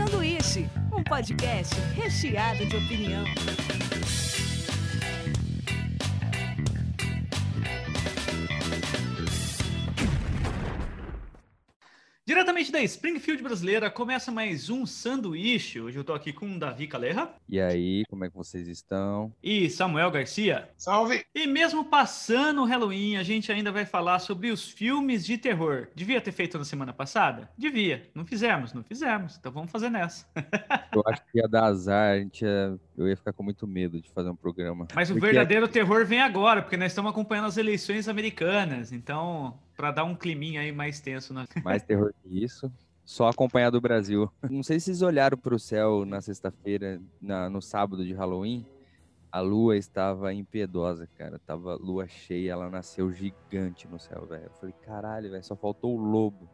Sanduíche, um podcast recheado de opinião. Diretamente da Springfield brasileira, começa mais um sanduíche. Hoje eu tô aqui com Davi Calerra. E aí, como é que vocês estão? E Samuel Garcia. Salve! E mesmo passando o Halloween, a gente ainda vai falar sobre os filmes de terror. Devia ter feito na semana passada? Devia. Não fizemos, não fizemos. Então vamos fazer nessa. eu acho que ia dar azar, a gente ia... eu ia ficar com muito medo de fazer um programa. Mas o verdadeiro terror vem agora, porque nós estamos acompanhando as eleições americanas. Então para dar um climinha aí mais tenso. Na... Mais terror que isso. Só acompanhar do Brasil. Não sei se vocês olharam para o céu na sexta-feira, no sábado de Halloween. A lua estava impiedosa, cara. Tava lua cheia, ela nasceu gigante no céu, velho. Eu falei, caralho, velho, só faltou o lobo.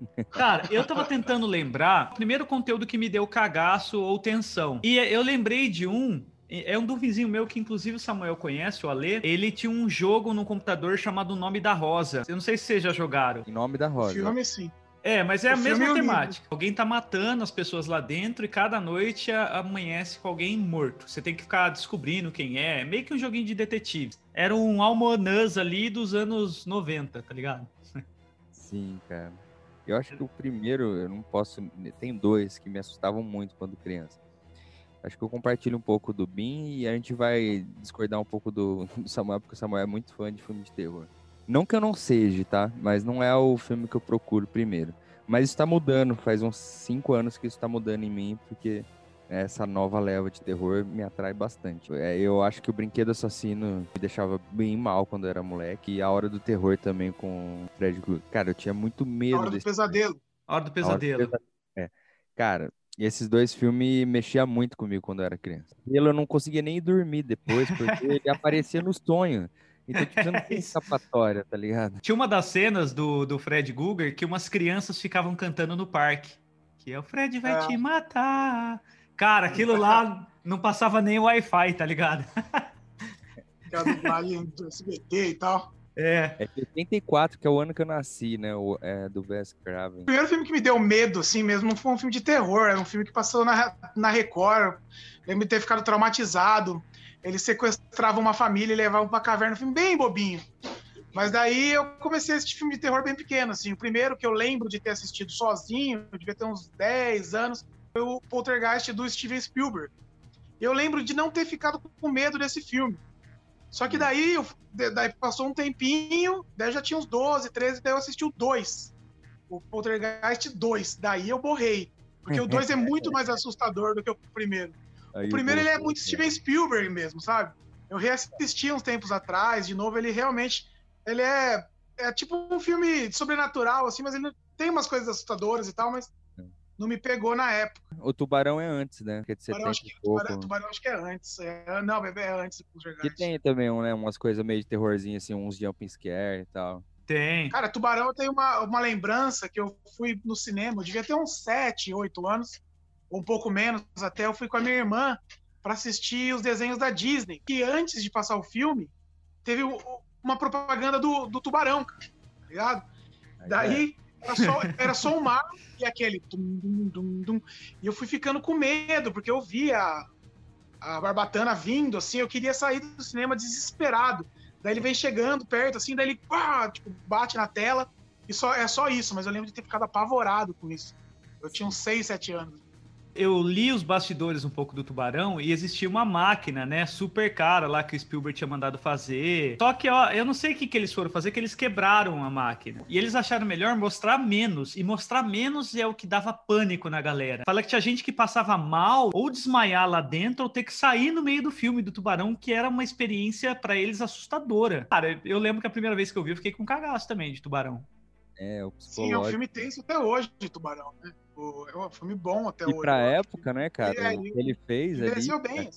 Cara, eu tava tentando lembrar o primeiro conteúdo que me deu cagaço ou tensão. E eu lembrei de um é um do vizinho meu que, inclusive, o Samuel conhece, o Alê. Ele tinha um jogo no computador chamado Nome da Rosa. Eu não sei se vocês já jogaram. Em Nome da Rosa. Filme, sim. É, mas é o a mesma temática. Alguém tá matando as pessoas lá dentro e cada noite amanhece com alguém morto. Você tem que ficar descobrindo quem é. é meio que um joguinho de detetive. Era um Almonãs ali dos anos 90, tá ligado? Sim, cara. Eu acho que o primeiro, eu não posso. Tem dois que me assustavam muito quando criança. Acho que eu compartilho um pouco do Bin e a gente vai discordar um pouco do, do Samuel, porque o Samuel é muito fã de filme de terror. Não que eu não seja, tá? Mas não é o filme que eu procuro primeiro. Mas isso tá mudando, faz uns cinco anos que isso tá mudando em mim, porque essa nova leva de terror me atrai bastante. É, eu acho que o Brinquedo Assassino me deixava bem mal quando eu era moleque. E a Hora do Terror também com o Fred Krueger. Cara, eu tinha muito medo. A Hora do desse... Pesadelo. A Hora do Pesadelo. Hora do Pesadelo. É. Cara, e esses dois filmes mexiam muito comigo quando eu era criança. E eu não conseguia nem dormir depois, porque ele aparecia no sonho. Então, tipo, não tem escapatória, tá ligado? Tinha uma das cenas do, do Fred Guger que umas crianças ficavam cantando no parque. Que é o Fred vai é. te matar. Cara, aquilo lá não passava nem o Wi-Fi, tá ligado? Aquela dublagem do SBT e tal. É. É 84, que é o ano que eu nasci, né? O, é, do Wes Craven. O primeiro filme que me deu medo, assim mesmo, não foi um filme de terror, era um filme que passou na, na Record. Lembro de ter ficado traumatizado. Ele sequestrava uma família e levava pra caverna, um filme bem bobinho. Mas daí eu comecei a assistir filme de terror bem pequeno, assim. O primeiro que eu lembro de ter assistido sozinho, eu devia ter uns 10 anos, foi o Poltergeist do Steven Spielberg. Eu lembro de não ter ficado com medo desse filme. Só que daí, eu, daí passou um tempinho, daí já tinha uns 12, 13, daí eu assisti o 2. O Poltergeist 2. Daí eu borrei. Porque o 2 é muito mais assustador do que o primeiro. Aí o primeiro ele é muito Steven Spielberg mesmo, sabe? Eu reassisti uns tempos atrás, de novo, ele realmente. Ele é, é tipo um filme sobrenatural, assim, mas ele tem umas coisas assustadoras e tal, mas não me pegou na época. O Tubarão é antes, né? Que é de 70 acho que, tubarão, tubarão, acho que é antes. É, não, bebê é antes Que tem também né, umas coisas meio de terrorzinho, assim, uns jumping scare e tal. Tem. Cara, Tubarão tem uma, uma lembrança que eu fui no cinema, eu devia ter uns 7, 8 anos, ou um pouco menos até, eu fui com a minha irmã para assistir os desenhos da Disney. E antes de passar o filme, teve uma propaganda do, do Tubarão, tá ligado? Aí Daí é. Era, só, era só um mar e aquele dum, dum, dum, dum. E eu fui ficando com medo, porque eu via a, a barbatana vindo, assim, eu queria sair do cinema desesperado. Daí ele vem chegando perto, assim, daí ele pá, tipo, bate na tela. E só, é só isso, mas eu lembro de ter ficado apavorado com isso. Eu tinha uns 6, 7 anos eu li os bastidores um pouco do Tubarão e existia uma máquina, né, super cara lá que o Spielberg tinha mandado fazer. Só que ó, eu não sei o que, que eles foram fazer, que eles quebraram a máquina. E eles acharam melhor mostrar menos. E mostrar menos é o que dava pânico na galera. Fala que tinha gente que passava mal ou desmaiar lá dentro ou ter que sair no meio do filme do Tubarão, que era uma experiência para eles assustadora. Cara, eu lembro que a primeira vez que eu vi, eu fiquei com cagaço também de Tubarão. É, o Sim, é um filme tenso até hoje de Tubarão, né? É um filme bom até e hoje. E pra época, né, cara? É, ele, ele fez ali. bem.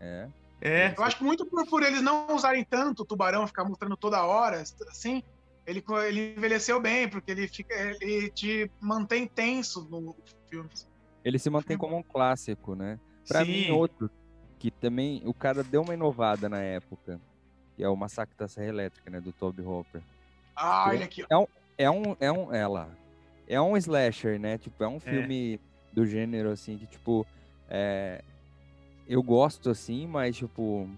É. é. Eu acho que muito por, por, eles não usarem tanto o tubarão, ficar mostrando toda hora, assim, ele, ele envelheceu bem, porque ele, fica, ele te mantém tenso no filme. Ele se mantém como um clássico, né? Pra Sim. mim, outro, que também o cara deu uma inovada na época, que é o Massacre da Serra Elétrica, né, do Toby Hopper. Ah, olha aqui. É um, é um, é um, é lá, é um slasher, né? Tipo, é um é. filme do gênero, assim, que, tipo, é, eu gosto, assim, mas, tipo...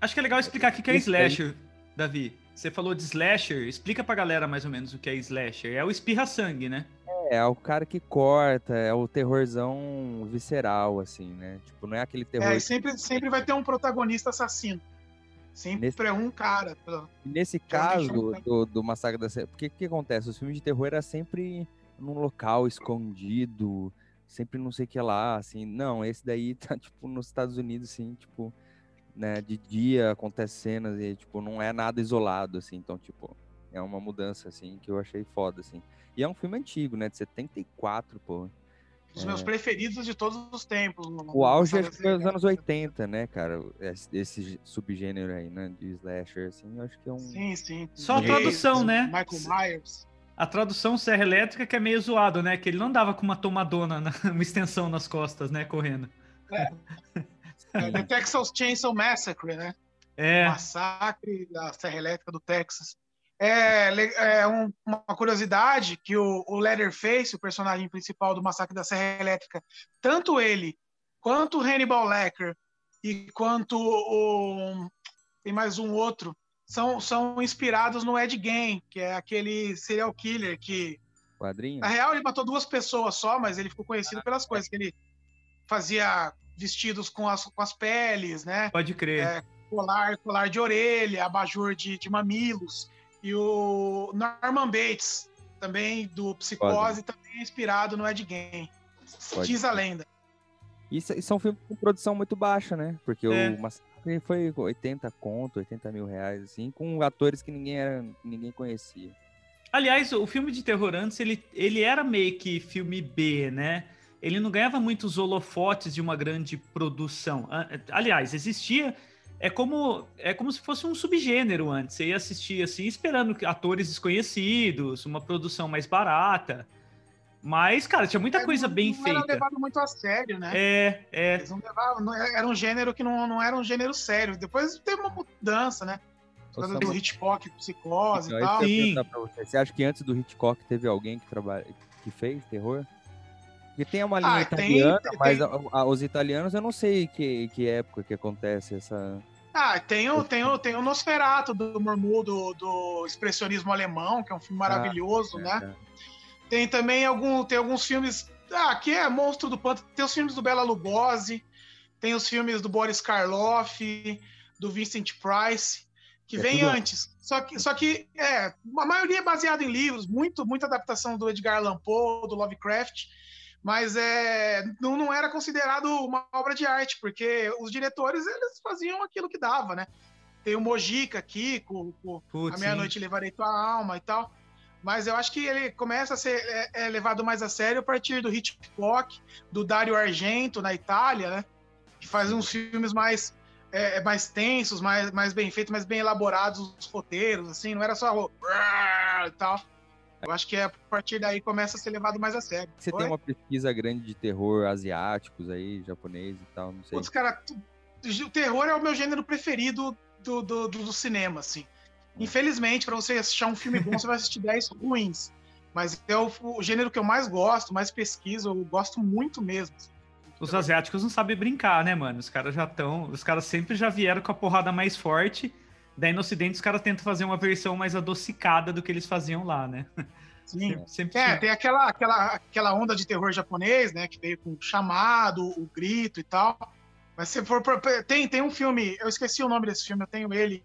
Acho que é legal explicar o que é slasher, Davi. Você falou de slasher, explica pra galera mais ou menos o que é slasher. É o espirra-sangue, né? É, é o cara que corta, é o terrorzão visceral, assim, né? Tipo, não é aquele terror... É, e sempre, sempre vai ter um protagonista assassino. Sempre Nesse- é um cara. pelo- Nesse caso do, do Massacre da Serra, porque o que acontece? Os filmes de terror era sempre num local escondido, sempre não sei o que lá, assim. Não, esse daí tá, tipo, nos Estados Unidos, assim, tipo, né, de dia acontece cenas e, tipo, não é nada isolado, assim. Então, tipo, é uma mudança, assim, que eu achei foda, assim. E é um filme antigo, né, de 74, pô. Os meus preferidos de todos os tempos. O auge acho que foi os anos 80, né, cara? Esse, esse subgênero aí, né, de slasher, assim, eu acho que é um... Sim, sim. Só a tradução, né? Michael Myers. A tradução Serra Elétrica que é meio zoado, né? Que ele não dava com uma tomadona, na- uma extensão nas costas, né? Correndo. É, The Texas Chainsaw Massacre, né? É, Massacre da Serra Elétrica do Texas. É, é um- uma curiosidade que o, o Leatherface, o personagem principal do Massacre da Serra Elétrica, tanto ele quanto o Hannibal Lecter e quanto o tem mais um outro são, são inspirados no Ed Gein, que é aquele serial killer que Quadrinho? na real, ele matou duas pessoas só, mas ele ficou conhecido pelas coisas que ele fazia vestidos com as, com as peles, né? pode crer. É. Colar, colar de orelha, abajur de, de mamilos. E o Norman Bates, também do Psicose, também é inspirado no Ed Gein. Pode Diz a lenda. E, e são filmes com produção muito baixa, né? Porque É. o Massacre foi 80 conto, 80 mil reais, assim, com atores que ninguém, era, que ninguém conhecia. Aliás, o filme de terror antes, ele, ele era meio que filme B, né? Ele não ganhava muitos holofotes de uma grande produção. A- Aliás, existia. É como, é como se fosse um subgênero antes. Você ia assistir assim, esperando que- atores desconhecidos, uma produção mais barata. Mas, cara, tinha muita É, coisa não- bem não era feita. levado muito a sério, né? É, é. Eles não levavam, não- era um gênero que não, não era um gênero sério. Depois teve uma mudança, né? Por causa do Hitchcock, Psicose então, e tal. Sim. perguntar pra você. Você acha que antes do Hitchcock teve alguém que, trabalha, que fez terror? Porque tem uma linha Ah, tem- italiana, tem- mas a- a- os italianos eu não sei que, que época que acontece essa. Ah, tem o, tem o, tem o Nosferatu do Murmur do, do expressionismo alemão, que é um filme maravilhoso, né? né? Tem também algum, tem alguns filmes. Ah, que é Monstro do Pântano. Tem os filmes do Bela Lugosi, tem os filmes do Boris Karloff, do Vincent Price, que É vem tudo- antes. Só que, só que é, a maioria é baseada em livros, muito, muita adaptação do Edgar Allan Poe, do Lovecraft, mas é, não, não era considerado uma obra de arte, porque os diretores eles faziam aquilo que dava, né? Tem o Mojica aqui, com, com Putz, a meia-noite levarei tua alma e tal. Mas eu acho que ele começa a ser é, é levado mais a sério a partir do Hitchcock, do Dario Argento na Itália, né? Que faz uns filmes mais, é, mais tensos, mais, mais bem feitos, mais bem elaborados os roteiros, assim, não era só e tal. Eu acho que é a partir daí começa a ser levado mais a sério. Você Oi? tem uma pesquisa grande de terror asiáticos aí, japonês e tal, não sei. Putz, cara, o terror é o meu gênero preferido do, do, do, do cinema, assim. Infelizmente, pra você assistir um filme bom, você vai assistir 10 ruins. Mas é o, o gênero que eu mais gosto, mais pesquiso, eu gosto muito mesmo. assim. Os asiáticos não sabem brincar, né, mano? Os caras já estão. Os caras sempre já vieram com a porrada mais forte. Daí no Ocidente os caras tentam fazer uma versão mais adocicada do que eles faziam lá, né? Sim. Sempre, sempre É, tem aquela, aquela, aquela onda de terror japonês, né? Que veio com o chamado, o grito e tal. Mas se for. Tem, tem um filme, eu esqueci o nome desse filme, eu tenho ele,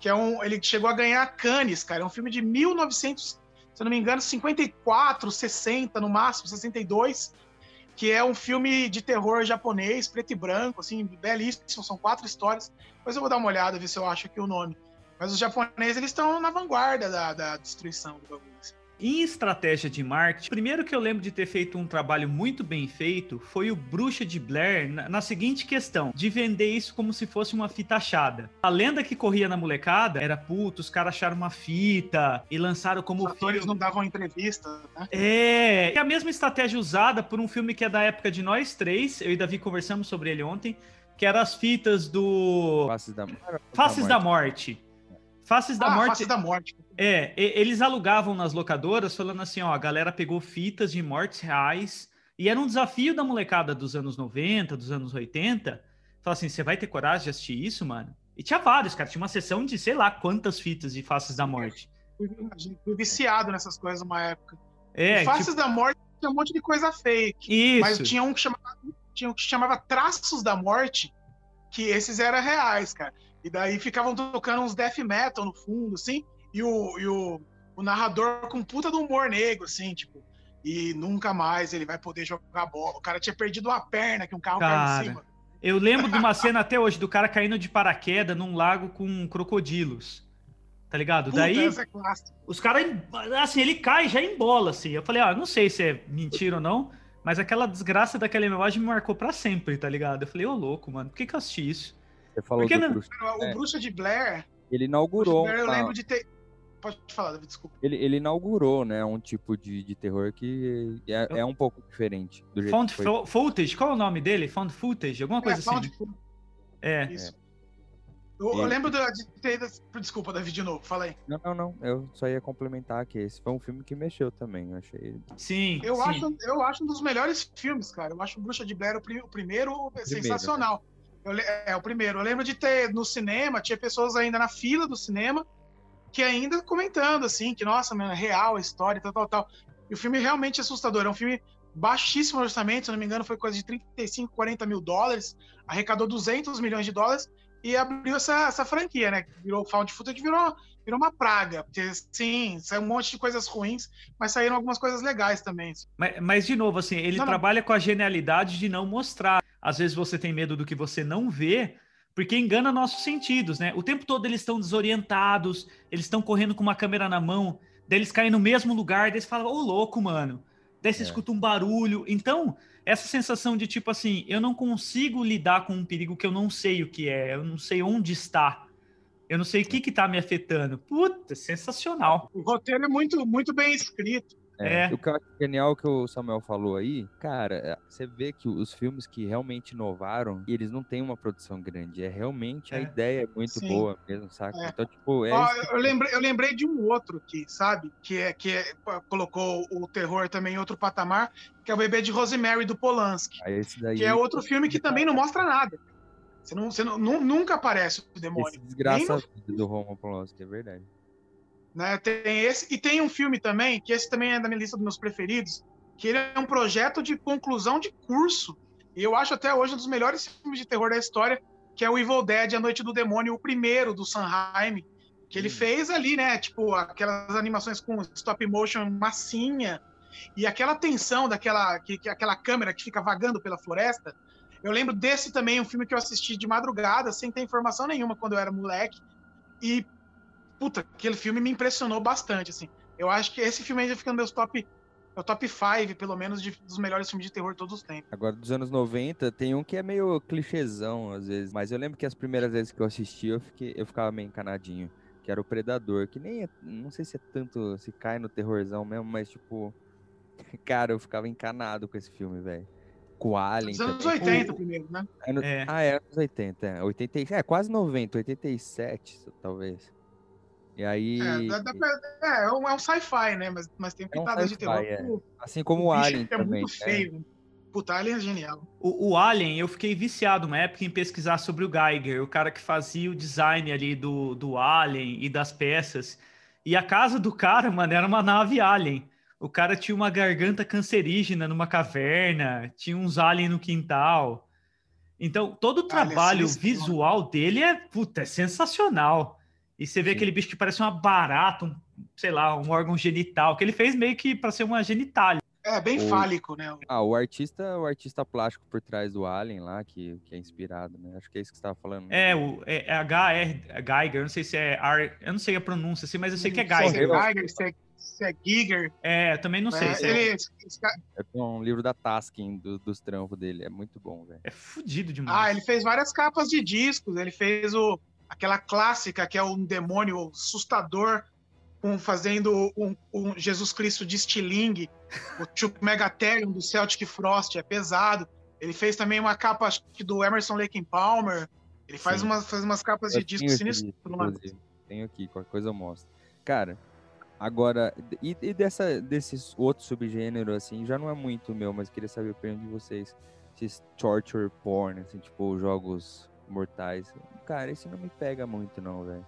que é um. Ele chegou a ganhar Cannes, cara. É um filme de 1900, se não me engano, 54, 60, no máximo, 62. Que é um filme de terror japonês, preto e branco, assim, belíssimo. São quatro histórias. Depois eu vou dar uma olhada, ver se eu acho aqui o nome. Mas os japoneses, eles estão na vanguarda da, da destruição do bagulho. Em estratégia de marketing, o primeiro que eu lembro de ter feito um trabalho muito bem feito foi o Bruxa de Blair na, na seguinte questão: de vender isso como se fosse uma fita achada. A lenda que corria na molecada era, puto, os caras acharam uma fita e lançaram como Os atores filme. não davam entrevista, né? É, é a mesma estratégia usada por um filme que é da época de nós três, eu e Davi conversamos sobre ele ontem, que era as fitas do Faces da, Faces da Morte. Faces da ah, Morte. Face da Morte. É, eles alugavam nas locadoras falando assim, ó, a galera pegou fitas de mortes reais E era um desafio da molecada dos anos 90, dos anos 80. Falar assim, você vai ter coragem de assistir isso, mano? E tinha vários, cara. Tinha uma sessão de sei lá quantas fitas de Faces da Morte. Foi viciado nessas coisas numa época. É, E Faces tipo, da Morte tinha um monte de coisa fake. isso. Mas tinha um que chamava, tinha um que chamava Traços da Morte, que esses eram reais, cara. E daí ficavam tocando uns death metal no fundo, assim, e o, e o, o narrador com puta do humor negro, assim, tipo. E nunca mais ele vai poder jogar bola. O cara tinha perdido uma perna que um carro caiu Cara, em cima. Eu lembro de uma cena até hoje do cara caindo de paraquedas num lago com crocodilos. Tá ligado? Puta, Daí é os caras, assim, ele cai já em bola, assim. Eu falei, ah, não sei se é mentira ou não, mas aquela desgraça daquela imagem me marcou pra sempre, tá ligado? Eu falei, ô louco, mano, por que, que eu assisti isso? Você falou Por que do não? O É. Bruxa de Blair, Ele Bruxa de inaugurou, Blair, eu uma- lembro de ter. Pode falar, David, desculpa. ele, ele inaugurou, né, um tipo de, de terror que é, é um pouco diferente do jeito Found que foi. fo- Footage, qual é o nome dele? Found Footage, alguma coisa é, assim. Found né? Footage, É. Isso. Eu, eu E- lembro da- de ter. Desculpa, David, de novo, fala aí. Não, não, não. Eu só ia complementar que esse foi um filme que mexeu também. Eu achei. Sim, Eu sim. acho, eu acho um dos melhores filmes, cara. Eu acho o Bruxa de Blair o, pri- o primeiro é sensacional. Eu é o primeiro. Eu lembro de ter no cinema, tinha pessoas ainda na fila do cinema que ainda comentando assim, que nossa, mano, é real a história, tal, tal, tal. E o filme realmente é assustador. É um filme baixíssimo orçamento, se não me engano, foi coisa de 35, 40 mil dólares, arrecadou 200 milhões de dólares e abriu essa, essa franquia, né? Virou Found Footage, virou, virou uma praga. Porque, sim, saiu um monte de coisas ruins, mas saíram algumas coisas legais também. Mas, mas, de novo, assim, ele Não, não. trabalha com a genialidade de não mostrar. Às vezes você tem medo do que você não vê, porque engana nossos sentidos, né? O tempo todo eles estão desorientados, eles estão correndo com uma câmera na mão, daí eles caem no mesmo lugar, daí eles falam, ô louco, mano. Daí você É. escuta um barulho. Então, essa sensação de tipo assim, eu não consigo lidar com um perigo que eu não sei o que é, eu não sei onde está. Eu não sei o que que tá me afetando. Puta, sensacional. O roteiro é muito, muito bem escrito. É. O que eu acho genial que o Samuel falou aí, cara, é, você vê que os filmes que realmente inovaram, eles não têm uma produção grande. É realmente a É. ideia é muito Sim. boa mesmo, saca? É. Então, tipo, é. Ó, que- eu, lembrei, eu lembrei de um outro aqui, sabe? Que é que é- colocou o terror também em outro patamar, que é o Bebê de Rosemary do Polanski, esse daí. que é outro filme que também não mostra nada. Você, não, você não- nu- nunca aparece o demônio. Esse desgraça a vida do Roman Polanski, é verdade. Né? Tem esse e tem um filme também que esse também é da minha lista dos meus preferidos, que ele é um projeto de conclusão de curso. E eu acho até hoje um dos melhores filmes de terror da história, que é o Evil Dead, A Noite do Demônio, o primeiro do Sanheim, que ele Hum. fez ali, né? Tipo aquelas animações com stop motion massinha e aquela tensão daquela que, que- aquela câmera que fica vagando pela floresta. Eu lembro desse também, um filme que eu assisti de madrugada, sem ter informação nenhuma quando eu era moleque. E puta, aquele filme me impressionou bastante, assim. Eu acho que esse filme ainda fica no meus top, meu top 5, pelo menos, de- dos melhores filmes de terror de todos os tempos. Agora, dos anos 90, tem um que é meio clichêzão, às vezes. Mas eu lembro que as primeiras vezes que eu assisti, eu, fiquei, eu ficava meio encanadinho. Que era o Predador, que nem é, Não sei se é tanto. Se cai no terrorzão mesmo, mas tipo. Cara, eu ficava encanado com esse filme, velho. Com o Alien. Dos anos também. 80 O- primeiro, né? Ano- É. Ah, é, anos 80. É, 80, é, quase 90, 87, talvez. E aí. É, dá- dá pra- é, é um, é um sci-fi, né? Mas, mas tem É um pitadas de terror. é. Assim como o, o bicho Alien é também. muito né? feio. Puta, Alien é genial. O, o Alien, eu fiquei viciado uma época em pesquisar sobre o Geiger, o cara que fazia o design ali do, do Alien e das peças. E a casa do cara, mano, era uma nave Alien. O cara tinha uma garganta cancerígena numa caverna, tinha uns aliens no quintal. Então, todo o Alien trabalho sinistro, visual dele é, puta, é sensacional. E você vê Sim. aquele bicho que parece uma barata, um, sei lá, um órgão genital, que ele fez meio que para ser uma genitália. É, bem O- fálico, né? Ah, o artista, o artista plástico por trás do Alien lá, que, que é inspirado, né? Acho que é isso que você tava falando. né? É, o é, é HR é Geiger, eu não sei se é R, eu não sei a pronúncia assim, mas eu sei que é Se é Geiger. Geiger, se é, se é Giger. É, também não sei né? se é. Ele, esse cara- É um livro da Tasking, do- dos trampos dele. É muito bom, velho. É fudido demais. Ah, ele fez várias capas de discos. Ele fez o, aquela clássica que é um demônio assustador, com, fazendo um, um Jesus Cristo de estilingue, o Chuck Megatherium do Celtic Frost, é pesado. Ele fez também uma capa do Emerson Lake Palmer. Ele faz, Sim. umas, faz umas capas de Eu sinistros. disco, mano. inclusive. Tenho aqui, qualquer coisa eu mostro. Cara, Agora, e, e dessa, desses outros subgêneros, assim, já não é muito meu, mas queria saber a opinião de vocês. Esses torture porn, assim, tipo, jogos mortais. Cara, esse não me pega muito, não, velho.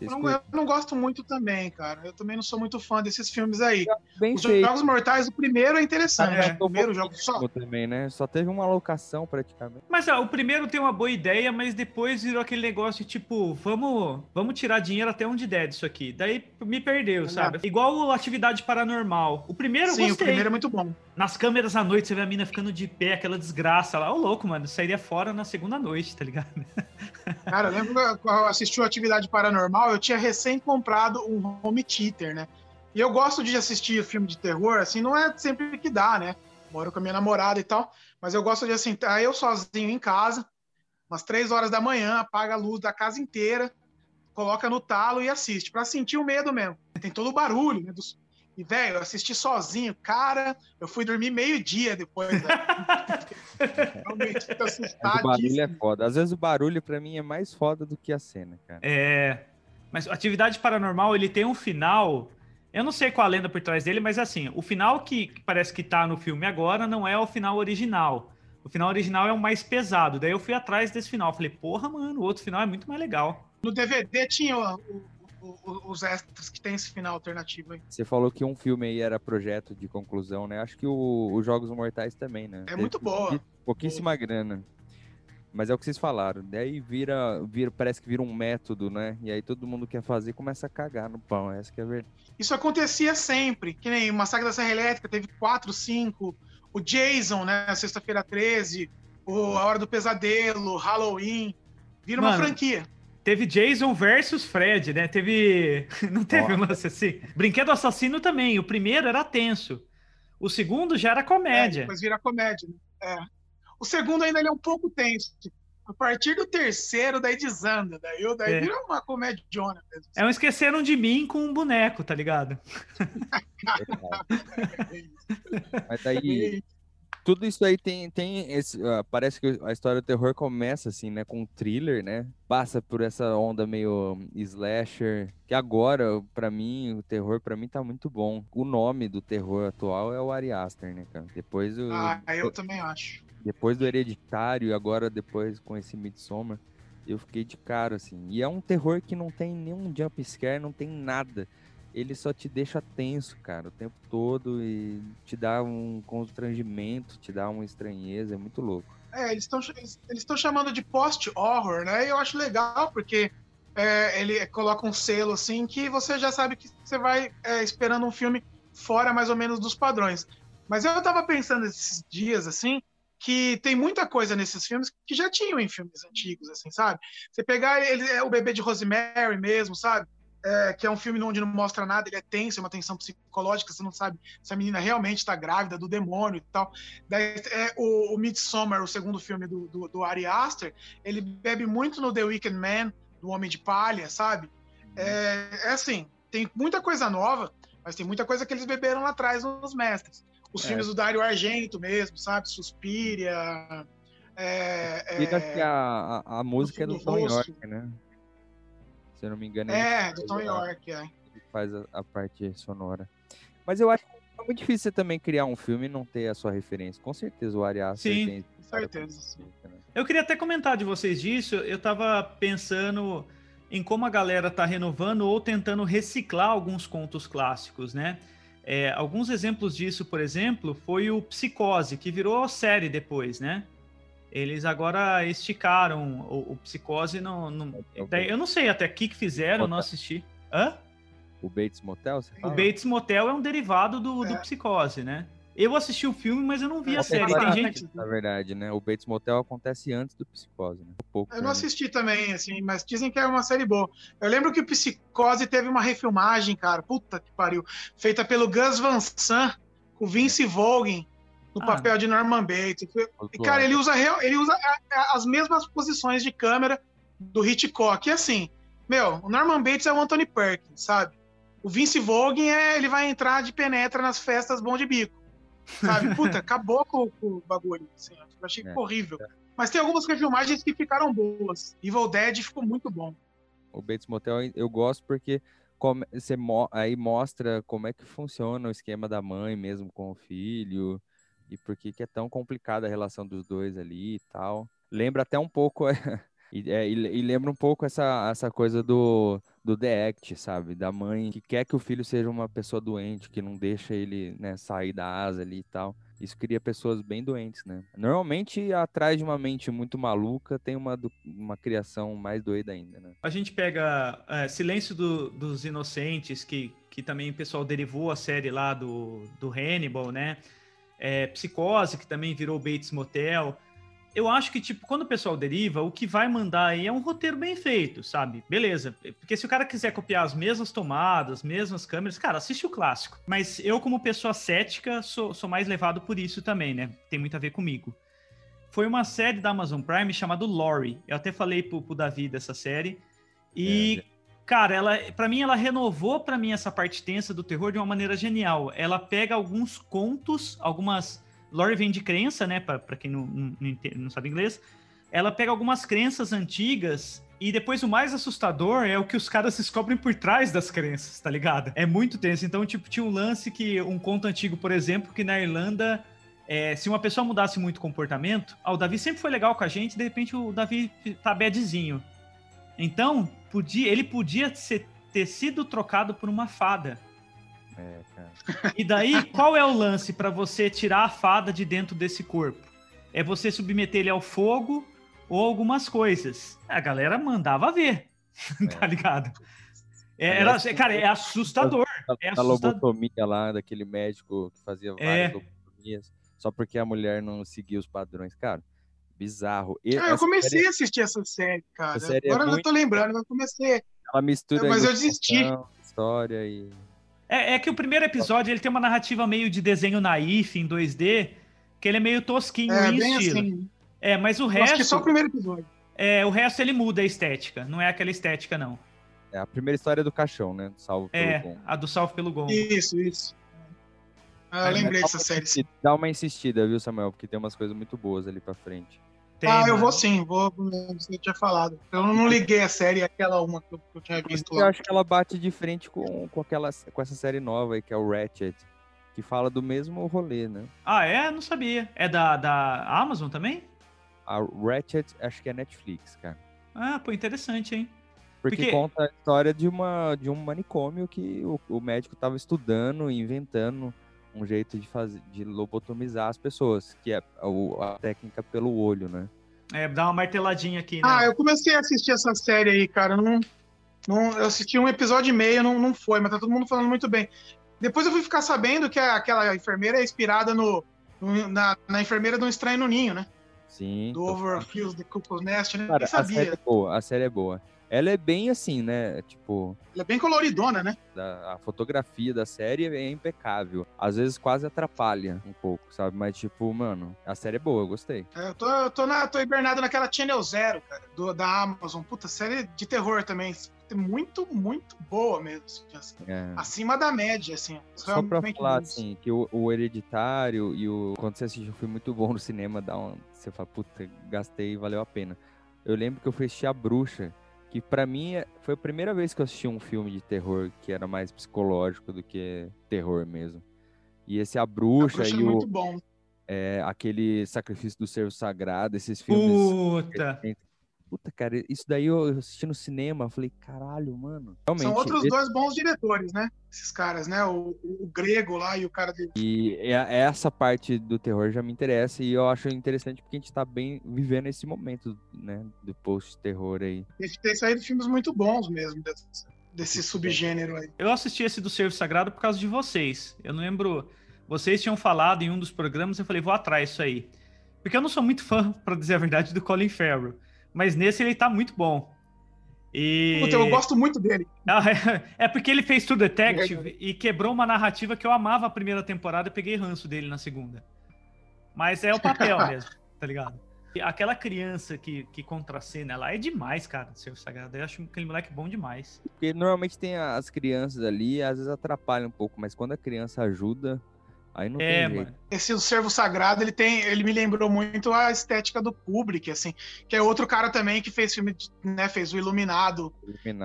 Eu não, eu não gosto muito também, cara. Eu também não sou muito fã desses filmes aí. Bem Os feito. Jogos Mortais, o primeiro é interessante. É, o primeiro jogo só. também, né? Só teve uma locação praticamente. Mas ó, o primeiro tem uma boa ideia, mas depois virou aquele negócio de tipo, vamos, vamos tirar dinheiro até onde der disso aqui. Daí me perdeu, sabe? Igual atividade paranormal. O primeiro eu Sim, o gostei. primeiro é muito bom. Nas câmeras à noite, você vê a mina ficando de pé, aquela desgraça lá. Ô, louco, mano. Sairia fora na segunda noite, tá ligado? Cara, eu lembro que eu assisti o Atividade Paranormal, eu tinha recém comprado um home theater, né? E eu gosto de assistir filme de terror, assim, não é sempre que dá, né? Moro com a minha namorada e tal, mas eu gosto de, assim, tá eu sozinho em casa, umas três horas da manhã, apaga a luz da casa inteira, coloca no talo e assiste, pra sentir o medo mesmo. Tem todo o barulho, né? Dos... E, velho, eu assisti sozinho, cara, eu fui dormir meio-dia depois? Realmente, tô Mas o barulho é foda. Às vezes o barulho pra mim é mais foda do que a cena, cara. É. Mas atividade paranormal, ele tem um final. Eu não sei qual a lenda por trás dele, mas assim, o final que que parece que tá no filme agora não é o final original. O final original é o mais pesado. Daí eu fui atrás desse final. Falei, porra, mano, o outro final é muito mais legal. No DVD tinha o- o- o- os extras que tem esse final alternativo aí. Você falou que um filme aí era projeto de conclusão, né? Acho que o- os Jogos Mortais também, né? É muito boa. Pouquíssima grana. Mas é o que vocês falaram. Daí vira, vira, parece que vira um método, né? E aí todo mundo quer fazer e começa a cagar no pão. Essa que é a verdade. Isso acontecia sempre, que nem o Massacre da Serra Elétrica teve quatro, cinco, o Jason, né, Sexta-feira 13, o A Hora do Pesadelo, Halloween, vira uma Mano, franquia. Teve Jason versus Fred, né? Teve. Não teve um Ó. lance assim? Brinquedo Assassino também. O primeiro era tenso. O segundo já era É, comédia. depois vira comédia. Né? É. O segundo ainda ele é um pouco tenso. A partir do terceiro, daí desanda. Daí, eu- daí É. vira uma comédia mesmo. É um esqueceram de mim com um boneco, tá ligado? Mas daí tudo isso aí tem, tem esse, ah, parece que a história do terror começa assim, né, com um thriller, né? Passa por essa onda meio slasher, que agora, pra mim, o terror pra mim tá muito bom. O nome do terror atual é o Ari Aster, né, cara? Depois o Ah, eu também acho. depois do Hereditário e agora depois com esse Midsommar, eu fiquei de cara assim. E é um terror que não tem nenhum jump scare, não tem nada. Ele só te deixa tenso, cara, o tempo todo e te dá um constrangimento, te dá uma estranheza, é muito louco. É, eles estão eles chamando de post-horror, né? E eu acho legal, porque é, ele coloca um selo assim que você já sabe que você vai é, esperando um filme fora mais ou menos dos padrões. Mas eu tava pensando esses dias, assim, que tem muita coisa nesses filmes que já tinham em filmes antigos, assim, sabe? Você pegar ele, é o bebê de Rosemary mesmo, sabe? É, que é um filme onde não mostra nada, ele é tenso, é uma tensão psicológica, você não sabe se a menina realmente está grávida do demônio e tal. Daí, é, o, o Midsommar, o segundo filme do, do, do Ari Aster, ele bebe muito no The Wicked Man, do Homem de Palha, sabe? É, é assim, tem muita coisa nova, mas tem muita coisa que eles beberam lá atrás nos mestres. Os É. filmes do Dario Argento mesmo, sabe? Suspiria. É, acho que é, a, a, a música é do Tom. York, né? Se eu não me engano, é, do Tom York, é. ele faz a, a parte sonora. Mas eu acho que é muito difícil você também criar um filme e não ter a sua referência. Com certeza o Ari Aster Sim, tem. Com certeza. sim. né? Eu queria até comentar de vocês disso. Eu tava pensando em como a galera tá renovando ou tentando reciclar alguns contos clássicos, né? É, alguns exemplos disso, por exemplo, foi o Psicose, que virou série depois, né? Eles agora esticaram o, o Psicose no, no- daí Eu não sei até que que fizeram, não assisti. Hã? O Bates Motel, você O? Bates Motel é um derivado do, do É. Psicose, né? Eu assisti o filme, mas eu não vi a É, série. tem gente. Na verdade, né? O Bates Motel acontece antes do Psicose, né? Um pouco, Eu não né? assisti também, assim, mas dizem que é uma série boa. Eu lembro que o Psicose teve uma refilmagem, cara, puta que pariu, feita pelo Gus Van Sant, com Vince Vaughn, no Ah. papel de Norman Bates. E, cara, ele usa, ele usa as mesmas posições de câmera do Hitchcock. E assim, meu, o Norman Bates é o Anthony Perkins, sabe? O Vince Vaughn é, ele vai entrar de penetra nas festas bom de bico. Sabe? Puta, acabou com, com o bagulho. Assim, eu achei É. horrível. Mas tem algumas refilmagens que ficaram boas. Evil Dead ficou muito bom. O Bates Motel eu gosto porque você mo- aí mostra como é que funciona o esquema da mãe mesmo com o filho e por que que é tão complicada a relação dos dois ali e tal. Lembra até um pouco e, é, e e lembra um pouco essa, essa coisa do, do The Act, sabe? Da mãe que quer que o filho seja uma pessoa doente, que não deixa ele, né, sair da asa ali e tal. Isso cria pessoas bem doentes, né? Normalmente, atrás de uma mente muito maluca, tem uma, uma criação mais doida ainda, né? A gente pega é, Silêncio do- dos Inocentes, que, que também o pessoal derivou a série lá do, do Hannibal, né? É, Psicose, que também virou Bates Motel. Eu acho que, tipo, quando o pessoal deriva, o que vai mandar aí é um roteiro bem feito, sabe? Beleza. Porque se o cara quiser copiar as mesmas tomadas, as mesmas câmeras, cara, assiste o clássico. Mas eu, como pessoa cética, sou, sou mais levado por isso também, né? Tem muito a ver comigo. Foi uma série da Amazon Prime chamada Lori. Eu até falei pro, pro Davi dessa série. E, cara, ela, para mim, ela renovou para mim essa parte tensa do terror de uma maneira genial. Ela pega alguns contos, algumas. Lori vem de crença, né? Pra quem não, não, não sabe inglês. Ela pega algumas crenças antigas. E depois o mais assustador é o que os caras descobrem por trás das crenças, tá ligado? É muito tenso. Então, tipo, tinha um lance que. Um conto antigo, por exemplo, que na Irlanda é, se uma pessoa mudasse muito o comportamento, ah, o Davi sempre foi legal com a gente, de repente o Davi tá badzinho. Então, podia, ele podia ser- ter sido trocado por uma fada. É, cara. E daí, qual é o lance para você tirar a fada de dentro desse corpo? É você submeter ele ao fogo ou algumas coisas. A galera mandava ver, tá ligado? É, era, Parece- cara, é assustador. É a assustador. lobotomia lá, daquele médico que fazia várias É. lobotomias, só porque a mulher não seguia os padrões. Cara, bizarro. E Ah, eu comecei série, a assistir essa série, cara. Essa série é Agora eu muito- tô lembrando, eu comecei. ela mistura Mas eu desisti. história e... É, é que o primeiro episódio ele tem uma narrativa meio de desenho naif em 2D, que ele é meio tosquinho É em bem estilo. assim. É, mas o Eu acho que só o resto, primeiro episódio. é, o resto ele muda a estética, não é aquela estética não. É a primeira história do caixão, né? Salvo pelo É, bom. a do Salve pelo Gongo. Isso, isso. Ah, eu Mas lembrei dessa série. Dá uma insistida, viu, Samuel? Porque tem umas coisas muito boas ali pra frente. Tem, ah, eu mano. vou sim, vou. Você tinha falado. Eu não liguei a série, aquela uma que eu, que eu tinha visto Eu lá. acho que ela bate de frente com, com, aquela, com essa série nova aí, que é o Ratchet, que fala do mesmo rolê, né? Ah, é? Não sabia. É da, da Amazon também? A Ratchet, acho que é Netflix, cara. Ah, pô, interessante, hein? Porque, Porque- conta a história de, uma, de um manicômio que o, o médico estava estudando e inventando um jeito de fazer de lobotomizar as pessoas, que é o- a técnica pelo olho, né? É, dá uma marteladinha aqui, né? Ah, eu comecei a assistir essa série aí, cara. eu Não, não, eu assisti um episódio e meio, não, não foi, mas tá todo mundo falando muito bem. Depois eu fui ficar sabendo que a- aquela enfermeira é inspirada no, no- na, na enfermeira do Estranho no Ninho, né? Sim. Do Overfills, The Cuckoo's Nest, né? Cara, Nem a série sabia. é boa, a série é boa. Ela é bem assim, né? Tipo, Ela é bem coloridona, né? da- a fotografia da série é impecável. Às vezes quase atrapalha um pouco, sabe? Mas, tipo, mano, a série é boa, eu gostei. É, Eu tô, eu tô, na, tô hibernado naquela Channel Zero, cara, do- da Amazon. Puta, série de terror também. Muito, muito boa mesmo. assim, É. Acima da média, assim. Só pra falar, muito. assim, que o, o Hereditário e o. Quando você assiste um filme muito bom no cinema, dá um. Você fala, puta, gastei, valeu a pena. Eu lembro que eu fui assistir A Bruxa, que pra mim é- foi a primeira vez que eu assisti um filme de terror que era mais psicológico do que terror mesmo. E esse A A Bruxa, Bruxa é e o, muito bom. é, aquele Sacrifício do Servo Sagrado, esses filmes. Puta. Puta, cara, isso daí eu assisti no cinema, falei, caralho, mano. Realmente, São outros esse- dois bons diretores, né? Esses caras, né? O, o grego lá e o cara do. E é- essa parte do terror já me interessa e eu acho interessante porque a gente tá bem vivendo esse momento, né, do post-terror aí. Tem saído filmes muito bons mesmo desse, desse subgênero aí. Eu assisti esse do Servo Sagrado por causa de vocês. Eu não lembro. Vocês tinham falado em um dos programas, eu falei, vou atrás disso aí. Porque eu não sou muito fã, pra dizer a verdade, do Colin Farrell. Mas nesse ele tá muito bom. E... Puta, eu gosto muito dele. Ah, é, é porque ele fez True Detective e quebrou uma narrativa que eu amava a primeira temporada e peguei ranço dele na segunda. Mas é o papel mesmo, tá ligado? E Aquela criança que, que contracena lá é demais, cara, Servo Sagrado. Eu acho aquele moleque bom demais. Porque normalmente tem as crianças ali, às vezes atrapalha um pouco, mas quando a criança ajuda, Aí não É, tem jeito. mano. Esse o Servo Sagrado, ele tem, ele me lembrou muito a estética do Kubrick, assim, que é outro cara também que fez filme, de- né, fez o Iluminado,